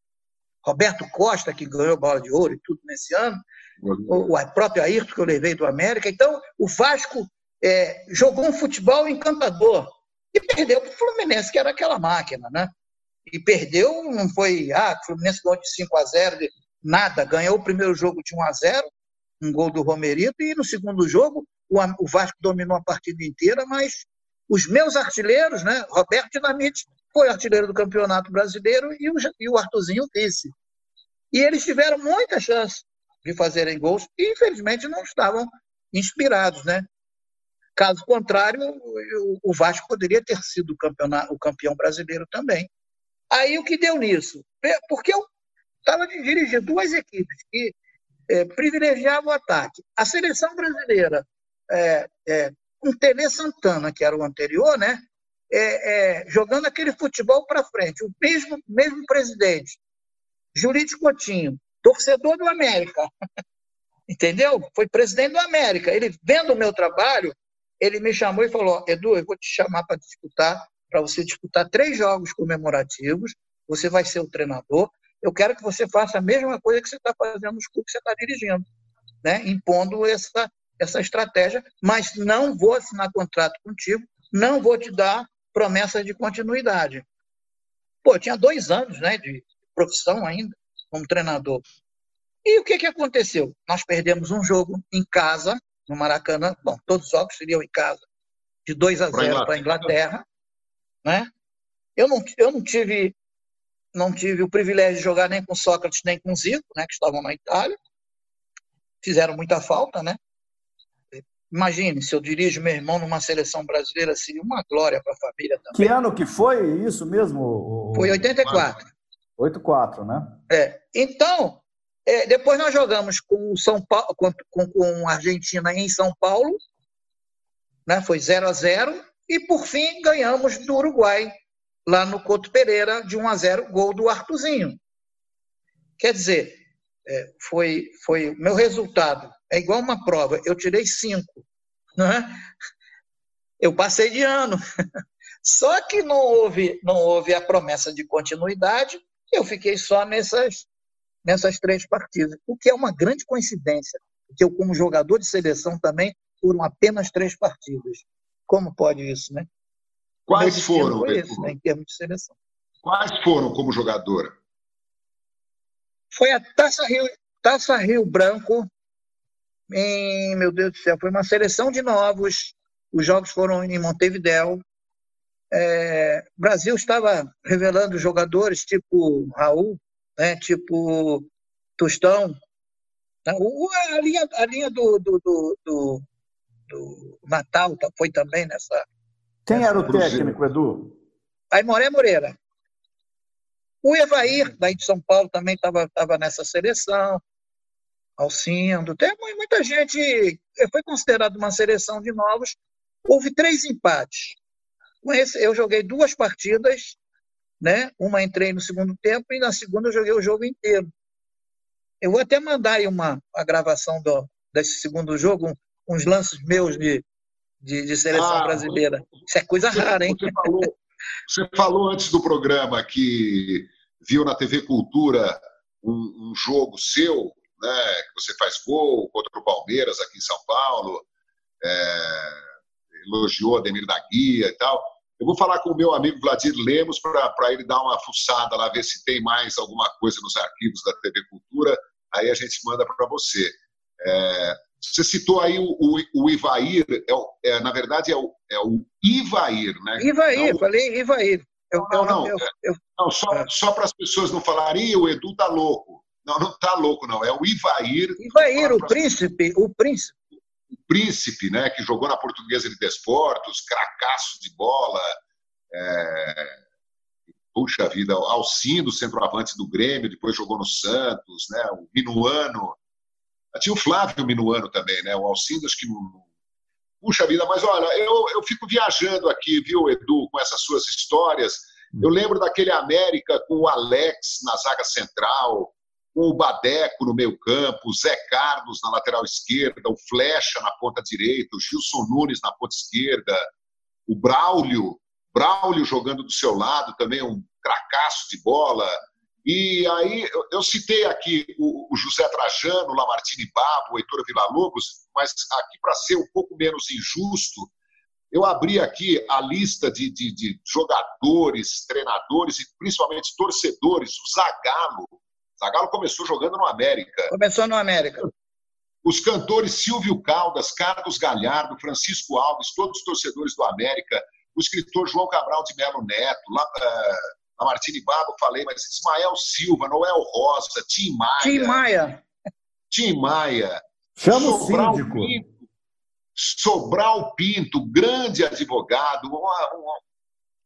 Roberto Costa, que ganhou bola de ouro e tudo nesse ano, o, o próprio Ayrton, que eu levei do América. Então, o Vasco é, jogou um futebol encantador e perdeu para o Fluminense, que era aquela máquina, né? E perdeu, não foi, ah, o Fluminense ganhou de 5 a 0, nada, ganhou o primeiro jogo de 1 a 0, um gol do Romerito, e no segundo jogo o Vasco dominou a partida inteira, mas os meus artilheiros, né, Roberto Dinamite foi artilheiro do Campeonato Brasileiro e o, e o Artuzinho vice. E eles tiveram muita chance de fazerem gols e, infelizmente, não estavam inspirados, né? Caso contrário, o Vasco poderia ter sido o campeão brasileiro também. Aí o que deu nisso? Porque eu estava dirigindo duas equipes que é, privilegiavam o ataque. A seleção brasileira, é, é, com Tele Santana, que era o anterior, né? É, é, jogando aquele futebol para frente. O mesmo, mesmo presidente, Jurite Coutinho, torcedor do América, (laughs) entendeu? Foi presidente do América. Ele, vendo o meu trabalho, ele me chamou e falou: Edu, eu vou te chamar para disputar, para você disputar três jogos comemorativos. Você vai ser o treinador. Eu quero que você faça a mesma coisa que você está fazendo nos clubes que você está dirigindo, né? impondo essa, essa estratégia, mas não vou assinar contrato contigo, não vou te dar promessas de continuidade. Pô, tinha dois anos né, de profissão ainda como treinador. E o que, que aconteceu? Nós perdemos um jogo em casa no Maracanã. Bom, todos os jogos seriam em casa, de 2 a 0 para a Inglaterra. Né? Eu, não, eu não tive não tive o privilégio de jogar nem com Sócrates nem com Zico, né, que estavam na Itália. Fizeram muita falta, né? Imagine, se eu dirijo meu irmão numa seleção brasileira, seria uma glória para a família também. Que ano que foi isso mesmo? Foi 84. 84, né? É. Então, é, depois nós jogamos com São Paulo, com, com, com a Argentina em São Paulo, né? Foi 0 a 0 e por fim ganhamos do Uruguai lá no Couto Pereira de 1 a 0, gol do Artuzinho. Quer dizer, é, foi foi meu resultado é igual uma prova. Eu tirei cinco, né? Eu passei de ano. (laughs) Só que não houve não houve a promessa de continuidade. Eu fiquei só nessas nessas três partidas, o que é uma grande coincidência, porque eu, como jogador de seleção também, foram apenas três partidas. Como pode isso, né? Quais foram, esse, né, em termos de seleção? Quais foram como jogadora? Foi a Taça Rio, Taça Rio Branco, em, meu Deus do céu, foi uma seleção de novos. Os jogos foram em Montevidéu. É, o Brasil estava revelando jogadores tipo Raul, né? tipo Tostão. Tá? A linha, a linha do, do, do, do, do Natal tá, foi também nessa. Quem nessa era o técnico, Edu? Aimoré Moreira. O Evair, daí de São Paulo, também estava tava nessa seleção. Alcindo, tem muita gente. Foi considerado uma seleção de novos. Houve três empates. Com esse, eu joguei duas partidas né? Uma entrei no segundo tempo e na segunda eu joguei o jogo inteiro. Eu vou até mandar aí uma a gravação do, desse segundo jogo, uns lances meus de, de, de seleção ah, brasileira. Isso é coisa você, rara, hein? Você falou, você falou, antes do programa que viu na TV Cultura um, um jogo seu, né, que você faz gol contra o Palmeiras aqui em São Paulo, é, elogiou Ademir da Guia e tal. Eu vou falar com o meu amigo Vladir Lemos para ele dar uma fuçada lá, ver se tem mais alguma coisa nos arquivos da TV Cultura. Aí a gente manda para você. É, você citou aí o, o, o Ivair, é, é, na verdade é o, é o Ivair, né? Ivair, não, falei Ivair. Eu, não, não, eu, eu, não, só, só para as pessoas não falarem, o Edu tá louco. Não, não tá louco, não. É o Ivair. Ivair, o príncipe, o príncipe o Príncipe, né, que jogou na Portuguesa de Desportos, cracaço de bola, é, puxa vida, Alcindo, centroavante do Grêmio, depois jogou no Santos, né, o Minuano, tinha o Flávio Minuano também, né, o Alcindo acho que não... Puxa vida, mas olha, eu, eu fico viajando aqui, viu, Edu, com essas suas histórias. Eu lembro daquele América com o Alex na zaga central, o Badeco no meio campo, o Zé Carlos na lateral esquerda, o Flecha na ponta direita, o Gilson Nunes na ponta esquerda, o Braulio, Braulio jogando do seu lado também, um cracaço de bola. E aí eu, citei aqui o, o, José Trajano, Lamartine Babo, o Heitor Villa-Lobos, mas aqui para ser um pouco menos injusto, eu abri aqui a lista de, de, de, jogadores, treinadores e principalmente torcedores. O Zagallo. Zagallo começou jogando no América. Começou no América. Os cantores Silvio Caldas, Carlos Galhardo, Francisco Alves, todos os torcedores do América. O escritor João Cabral de Melo Neto, lá, uh, a Martini Babo, falei, mas Ismael Silva, Noel Rosa, Tim Maia. Tim Maia. Tim Maia. Chama o síndico. Pinto, Sobral Pinto, grande advogado, uma, uma,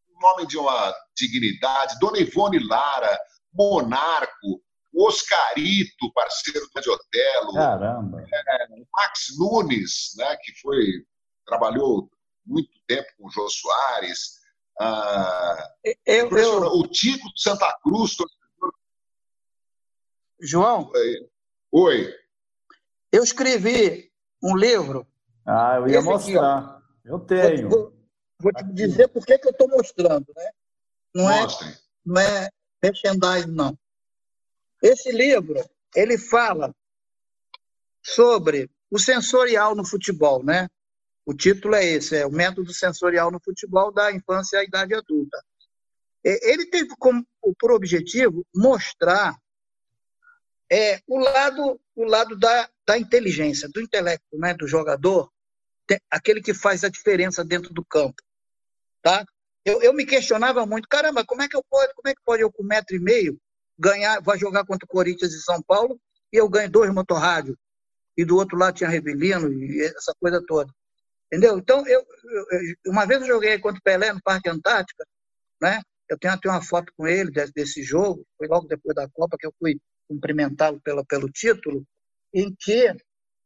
um homem de uma dignidade. Dona Ivone Lara, Monarco, Oscarito, parceiro do Otelo. Caramba. É, Max Nunes, né, que foi trabalhou muito tempo com o Jô Soares. Ah, eu, eu... O Tico de Santa Cruz. João? Oi. Eu escrevi um livro. Ah, eu ia mostrar. Aqui, eu tenho. Vou, vou te dizer por que, que eu estou mostrando. Né? Não é, não é merchandising, não. Esse livro, ele fala sobre o sensorial no futebol, né? O título é esse, é o método sensorial no futebol da infância à idade adulta. Ele teve como, por objetivo mostrar é, o lado, o lado da, da inteligência, do intelecto, né, do jogador, aquele que faz a diferença dentro do campo, tá? Eu, eu me questionava muito, caramba, como é que eu pode, como é que pode eu com um metro e meio ganhar, vai jogar contra o Corinthians e São Paulo e eu ganho dois motorrádios e do outro lado tinha Revelino e essa coisa toda. Entendeu? Então, eu, eu, uma vez eu joguei contra o Pelé no Parque Antártica, né? Eu tenho até uma foto com ele desse, desse jogo, foi logo depois da Copa que eu fui cumprimentá-lo pelo, pelo título, em que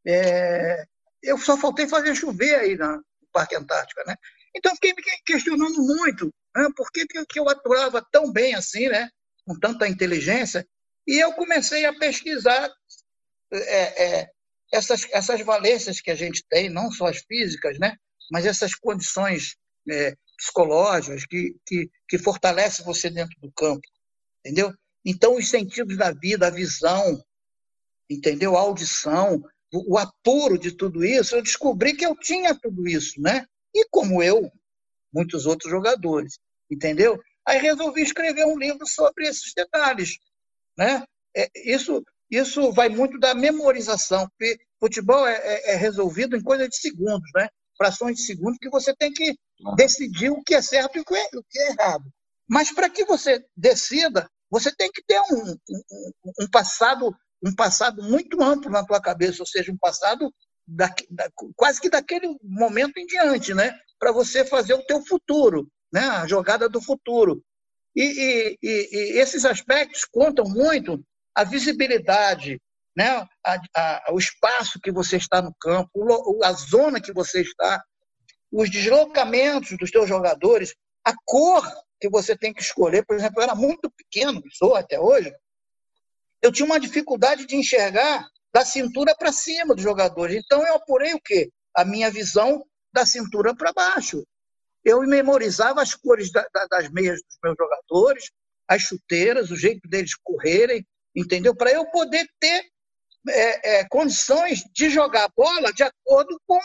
é, eu só faltei fazer chover aí na, no Parque Antártica, né? Então, fiquei me questionando muito, né? por que, que eu atuava tão bem assim, né? Com tanta inteligência, e eu comecei a pesquisar é, é, essas, essas valências que a gente tem, não só as físicas, né? mas essas condições é, psicológicas que, que, que fortalecem você dentro do campo, entendeu? Então, os sentidos da vida, a visão, entendeu? A audição, o, o apuro de tudo isso, eu descobri que eu tinha tudo isso, né? E como eu, muitos outros jogadores, entendeu? Aí resolvi escrever um livro sobre esses detalhes, né? É, isso isso vai muito da memorização, porque futebol é, é, é resolvido em coisa de segundos, né? frações de segundos, que você tem que decidir o que é certo e o que é, o que é errado. Mas para que você decida, você tem que ter um, um, um, passado um passado muito amplo na tua cabeça, ou seja, um passado da, da, quase que daquele momento em diante, né? Para você fazer o teu futuro, né? A jogada do futuro. E, e, e, esses aspectos contam muito a visibilidade, né? A, a, o espaço que você está no campo, a zona que você está, os deslocamentos dos seus jogadores, a cor que você tem que escolher. Por exemplo, eu era muito pequeno, sou até hoje, eu tinha uma dificuldade de enxergar da cintura para cima dos jogadores. Então, eu apurei o quê? A minha visão da cintura para baixo. Eu memorizava as cores da, da, das meias dos meus jogadores, as chuteiras, o jeito deles correrem, entendeu? Para eu poder ter é, é, condições de jogar bola de acordo com,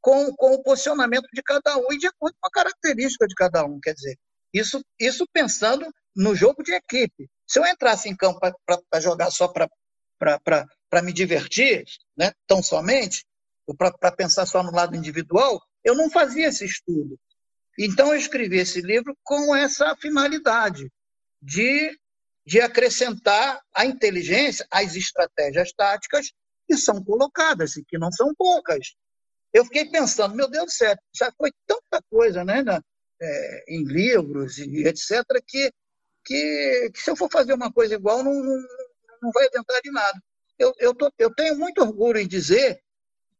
com, com o posicionamento de cada um e de acordo com a característica de cada um. Quer dizer, isso, isso pensando no jogo de equipe. Se eu entrasse em campo para jogar só para me divertir, né, tão somente, ou para pensar só no lado individual, eu não fazia esse estudo. Então, eu escrevi esse livro com essa finalidade de de acrescentar a inteligência às estratégias táticas que são colocadas e que não são poucas. Eu fiquei pensando, meu Deus do céu, já foi tanta coisa né, na, é, em livros e etc., que, que, que, se eu for fazer uma coisa igual, não, não, não vai adiantar de nada. Eu, eu, tô, eu tenho muito orgulho em dizer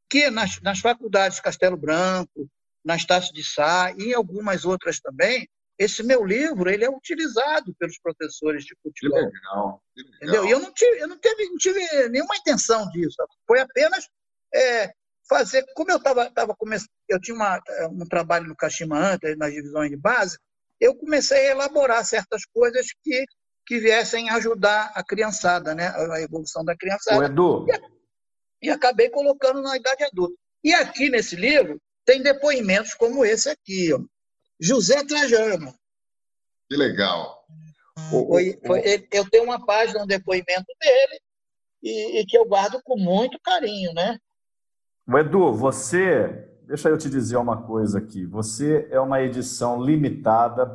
que nas, nas faculdades Castelo Branco, nas Taças de Sá e em algumas outras também, esse meu livro ele é utilizado pelos professores de futebol. Que legal, que legal. Entendeu? E eu não tive, eu não tive, não tive nenhuma intenção disso. Foi apenas é, fazer. Como eu estava tava começando, eu tinha uma, um trabalho no Kashima antes, nas divisões de base, eu comecei a elaborar certas coisas que, que viessem ajudar a criançada, né? a evolução da criançada. O Edu. E, e acabei colocando na idade adulta. E aqui nesse livro tem depoimentos como esse aqui. Ó. José Trajano. Que legal. Foi, foi, eu tenho uma página, um depoimento dele, e, e, que eu guardo com muito carinho, né? Edu, você, deixa eu te dizer uma coisa aqui. Você é uma edição limitada.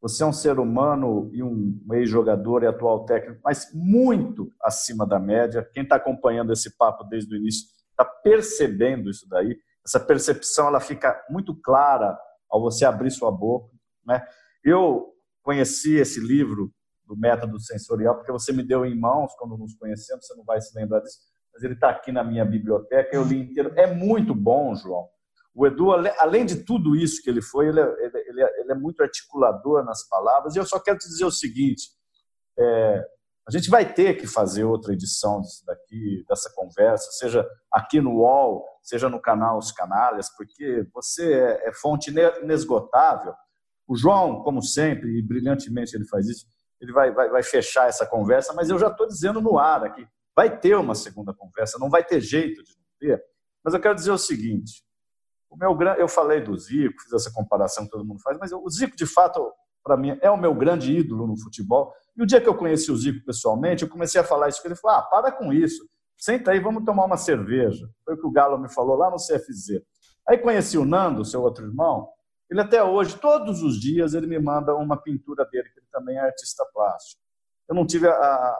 Você é um ser humano e um ex-jogador e atual técnico, mas muito acima da média. Quem está acompanhando esse papo desde o início está percebendo isso daí. Essa percepção ela fica muito clara ao você abrir sua boca. Né? Eu conheci esse livro do método sensorial porque você me deu em mãos quando nos conhecemos, você não vai se lembrar disso, mas ele está aqui na minha biblioteca, eu li inteiro. É muito bom, João. O Edu, além de tudo isso que ele foi, ele é, ele é, ele é muito articulador nas palavras. E eu só quero te dizer o seguinte: é, a gente vai ter que fazer outra edição daqui, dessa conversa, seja aqui no UOL, seja no canal Os Canalhas, porque você é, é fonte inesgotável. O João, como sempre, e brilhantemente ele faz isso, ele vai, vai, vai fechar essa conversa, mas eu já estou dizendo no ar aqui, vai ter uma segunda conversa, não vai ter jeito de não ter. Mas eu quero dizer o seguinte: o meu eu falei do Zico, fiz essa comparação que todo mundo faz, mas o Zico, de fato, para mim, é o meu grande ídolo no futebol. E o dia que eu conheci o Zico pessoalmente, eu comecei a falar isso ele. Falou: ah, para com isso. Senta aí, vamos tomar uma cerveja. Foi o que o Galo me falou lá no CFZ. Aí conheci o Nando, seu outro irmão. Ele até hoje, todos os dias, ele me manda uma pintura dele, que ele também é artista plástico. Eu não tive a,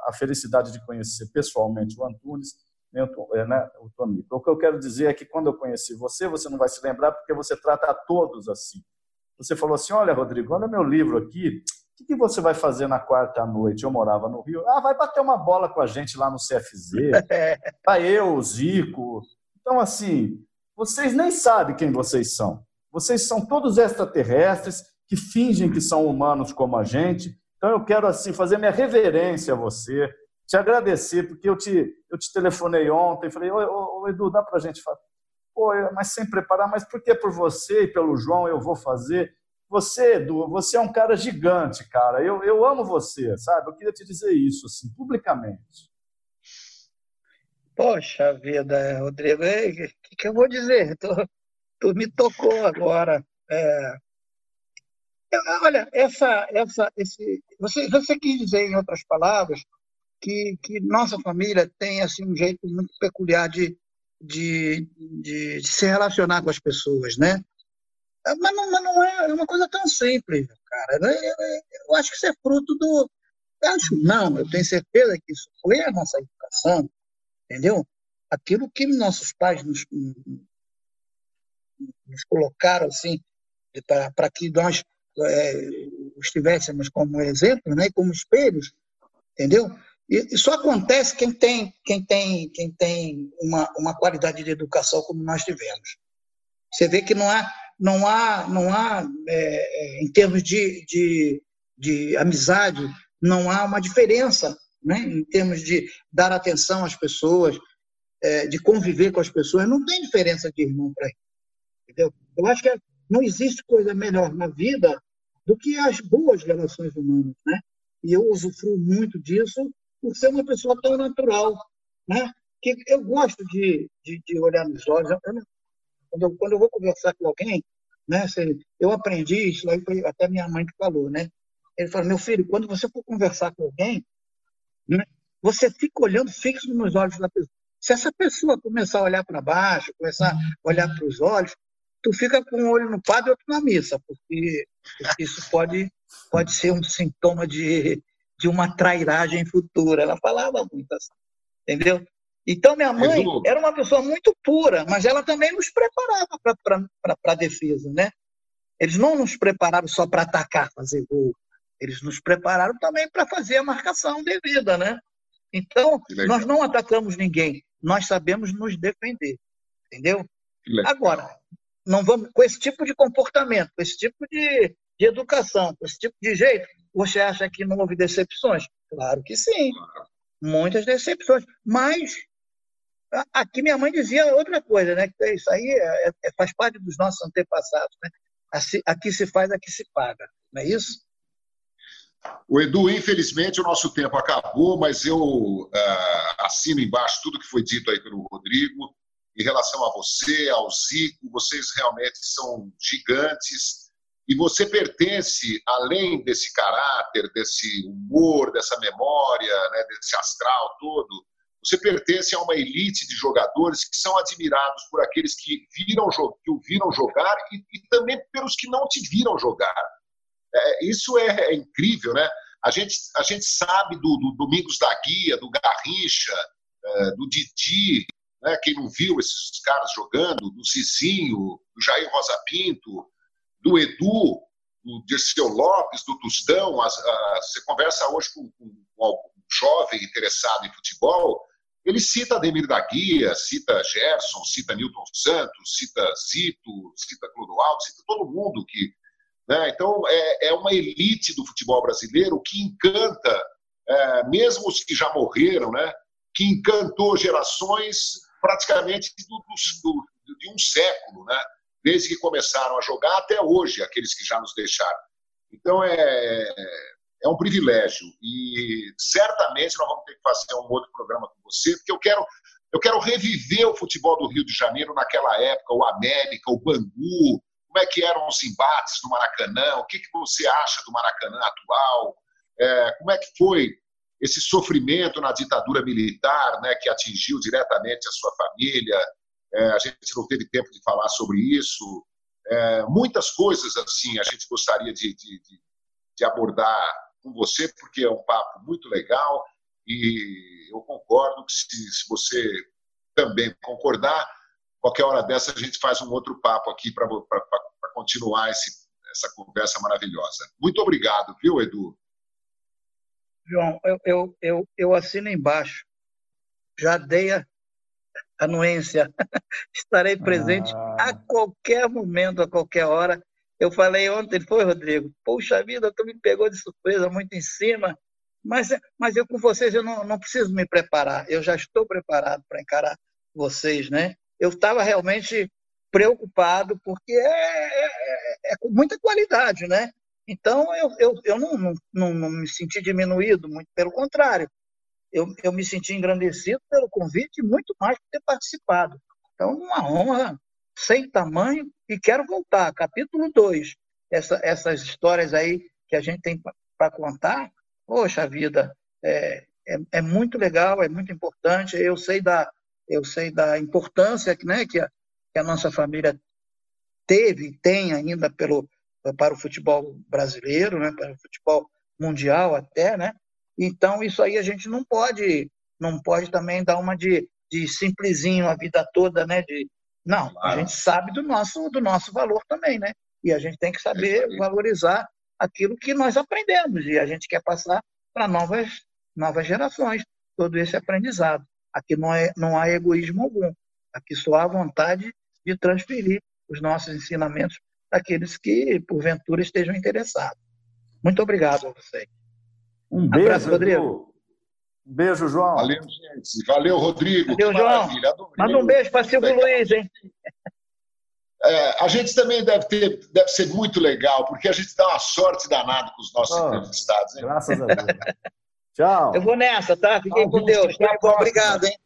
a felicidade de conhecer pessoalmente o Antunes, nem o, é, né, o Tonico. O que eu quero dizer é que quando eu conheci você, você não vai se lembrar porque você trata a todos assim. Você falou assim: Olha, Rodrigo, olha meu livro aqui. O que, você vai fazer na quarta noite? Eu morava no Rio. Ah, vai bater uma bola com a gente lá no CFZ. (laughs) Vai eu, o Zico. Então, assim, vocês nem sabem quem vocês são. Vocês são todos extraterrestres que fingem que são humanos como a gente. Então, eu quero, assim, fazer minha reverência a você, te agradecer, porque eu te, eu te telefonei ontem, falei, ô, ô, ô Edu, dá para a gente falar? Pô, mas sem preparar, mas porque por você e pelo João eu vou fazer. Você, Edu, você é um cara gigante, cara. Eu, eu amo você, sabe? Eu queria te dizer isso, assim, publicamente. Poxa vida, Rodrigo, o que, que, eu vou dizer? Tu, tu me tocou agora. É... Olha, essa, essa, esse, você, você quis dizer, em outras palavras, que, que nossa família tem assim, um jeito muito peculiar de, de, de, de, se relacionar com as pessoas, né? Mas não, mas não é, é uma coisa tão simples, cara. Eu, eu, eu acho que isso é fruto do. Eu acho não, eu tenho certeza que isso foi a nossa educação, entendeu? Aquilo que nossos pais nos, nos colocaram assim para que nós é, estivéssemos como exemplo, né, como espelhos, entendeu? E, só acontece quem tem, quem tem, quem tem uma, uma qualidade de educação como nós tivemos. Você vê que não há, não há, não há é, é, em termos de, de, de amizade, não há uma diferença né? em termos de dar atenção às pessoas, é, de conviver com as pessoas. Não tem diferença de irmão para irmão. Entendeu? Eu acho que não existe coisa melhor na vida do que as boas relações humanas. Né? E eu usufruo muito disso por ser uma pessoa tão natural, né? Que eu gosto de, de, de olhar nos olhos. Eu, quando, eu, quando eu vou conversar com alguém, né? Eu aprendi isso aí foi até minha mãe que falou, né? Ele falou, meu filho, quando você for conversar com alguém, né? Você fica olhando fixo nos olhos da pessoa. Se essa pessoa começar a olhar para baixo, começar a olhar para os olhos, tu fica com um olho no padre e outro na missa, porque, porque isso pode, pode ser um sintoma de, de uma trairagem futura. Ela falava muito assim, entendeu? Então, minha mãe era uma pessoa muito pura, mas ela também nos preparava para a defesa, né? Eles não nos prepararam só para atacar, fazer gol. Eles nos prepararam também para fazer a marcação devida, né? Então, nós não atacamos ninguém, nós sabemos nos defender, entendeu? Agora, não vamos com esse tipo de comportamento, com esse tipo de, de educação, com esse tipo de jeito, você acha que não houve decepções? Claro que sim. Muitas decepções. Mas aqui minha mãe dizia outra coisa, né? Que isso aí é, é, faz parte dos nossos antepassados, né? Aqui se faz, aqui se paga. Não é isso? O Edu, infelizmente o nosso tempo acabou, mas eu uh, assino embaixo tudo que foi dito aí pelo Rodrigo em relação a você, ao Zico. Vocês realmente são gigantes e você pertence, além desse caráter, desse humor, dessa memória, né, desse astral todo, você pertence a uma elite de jogadores que são admirados por aqueles que viram que o viram jogar e, e também pelos que não te viram jogar. É, isso é, é, incrível, né? A gente, a gente sabe do, do Domingos da Guia, do Garrincha, é, do Didi, né? quem não viu esses caras jogando, do Cicinho, do Jair Rosa Pinto, do Edu, do Dirceu Lopes, do Tustão. As, a, você conversa hoje com, com, com algum jovem interessado em futebol, ele cita Ademir da Guia, cita Gerson, cita Newton Santos, cita Zito, cita Clodoaldo, cita todo mundo que né? Então, é, é, uma elite do futebol brasileiro que encanta, é, mesmo os que já morreram, né? que encantou gerações praticamente do, do, de um século, né? desde que começaram a jogar até hoje, aqueles que já nos deixaram. Então, é, é um privilégio. E certamente nós vamos ter que fazer um outro programa com você, porque eu quero, eu quero reviver o futebol do Rio de Janeiro naquela época, o América, o Bangu, como é que eram os embates no Maracanã, o que, que você acha do Maracanã atual, é, como é que foi esse sofrimento na ditadura militar, né, que atingiu diretamente a sua família, é, a gente não teve tempo de falar sobre isso, é, muitas coisas assim a gente gostaria de, de, de abordar com você, porque é um papo muito legal e eu concordo que se, se você também concordar, qualquer hora dessa a gente faz um outro papo aqui para continuar esse, essa conversa maravilhosa. Muito obrigado, viu, Edu? João, eu, eu, eu, eu assino embaixo. Já dei a anuência. (laughs) Estarei presente ah. a qualquer momento, a qualquer hora. Eu falei ontem, foi, Rodrigo? Puxa vida, tu me pegou de surpresa, muito em cima. Mas, mas eu com vocês, eu não, não preciso me preparar. Eu já estou preparado para encarar vocês, né? eu estava realmente preocupado, porque é, é, é, é, com muita qualidade, né? Então, eu, eu, eu não, não, não me senti diminuído, muito pelo contrário. Eu, eu me senti engrandecido pelo convite e muito mais por ter participado. Então, uma honra sem tamanho e quero voltar. Capítulo 2, essa, essas histórias aí que a gente tem para contar, poxa vida, é, é, é, muito legal, é muito importante. Eu sei da, eu sei da importância né, que, a, que a nossa família teve e tem ainda pelo, para o futebol brasileiro, né, para o futebol mundial até, né? Então isso aí a gente não pode não pode também dar uma de, de simplesinho a vida toda, né? De não, claro. a gente sabe do nosso do nosso valor também, né? E a gente tem que saber é valorizar aquilo que nós aprendemos e a gente quer passar para novas novas gerações todo esse aprendizado. Aqui não, é, não há egoísmo algum. Aqui só há vontade de transferir os nossos ensinamentos àqueles que, porventura, estejam interessados. Muito obrigado a vocês. Um beijo, Abraço, Rodrigo. Um beijo, João. Valeu, gente. Valeu, Rodrigo. Valeu, João. Manda um beijo para Silvio Luiz, hein? É, a gente também deve, ter, deve ser muito legal, porque a gente dá uma sorte danada com os nossos oh, entrevistados. Hein? Graças a Deus. Tchau. Eu vou nessa, tá? Fiquem com Deus. Bom, obrigado, hein?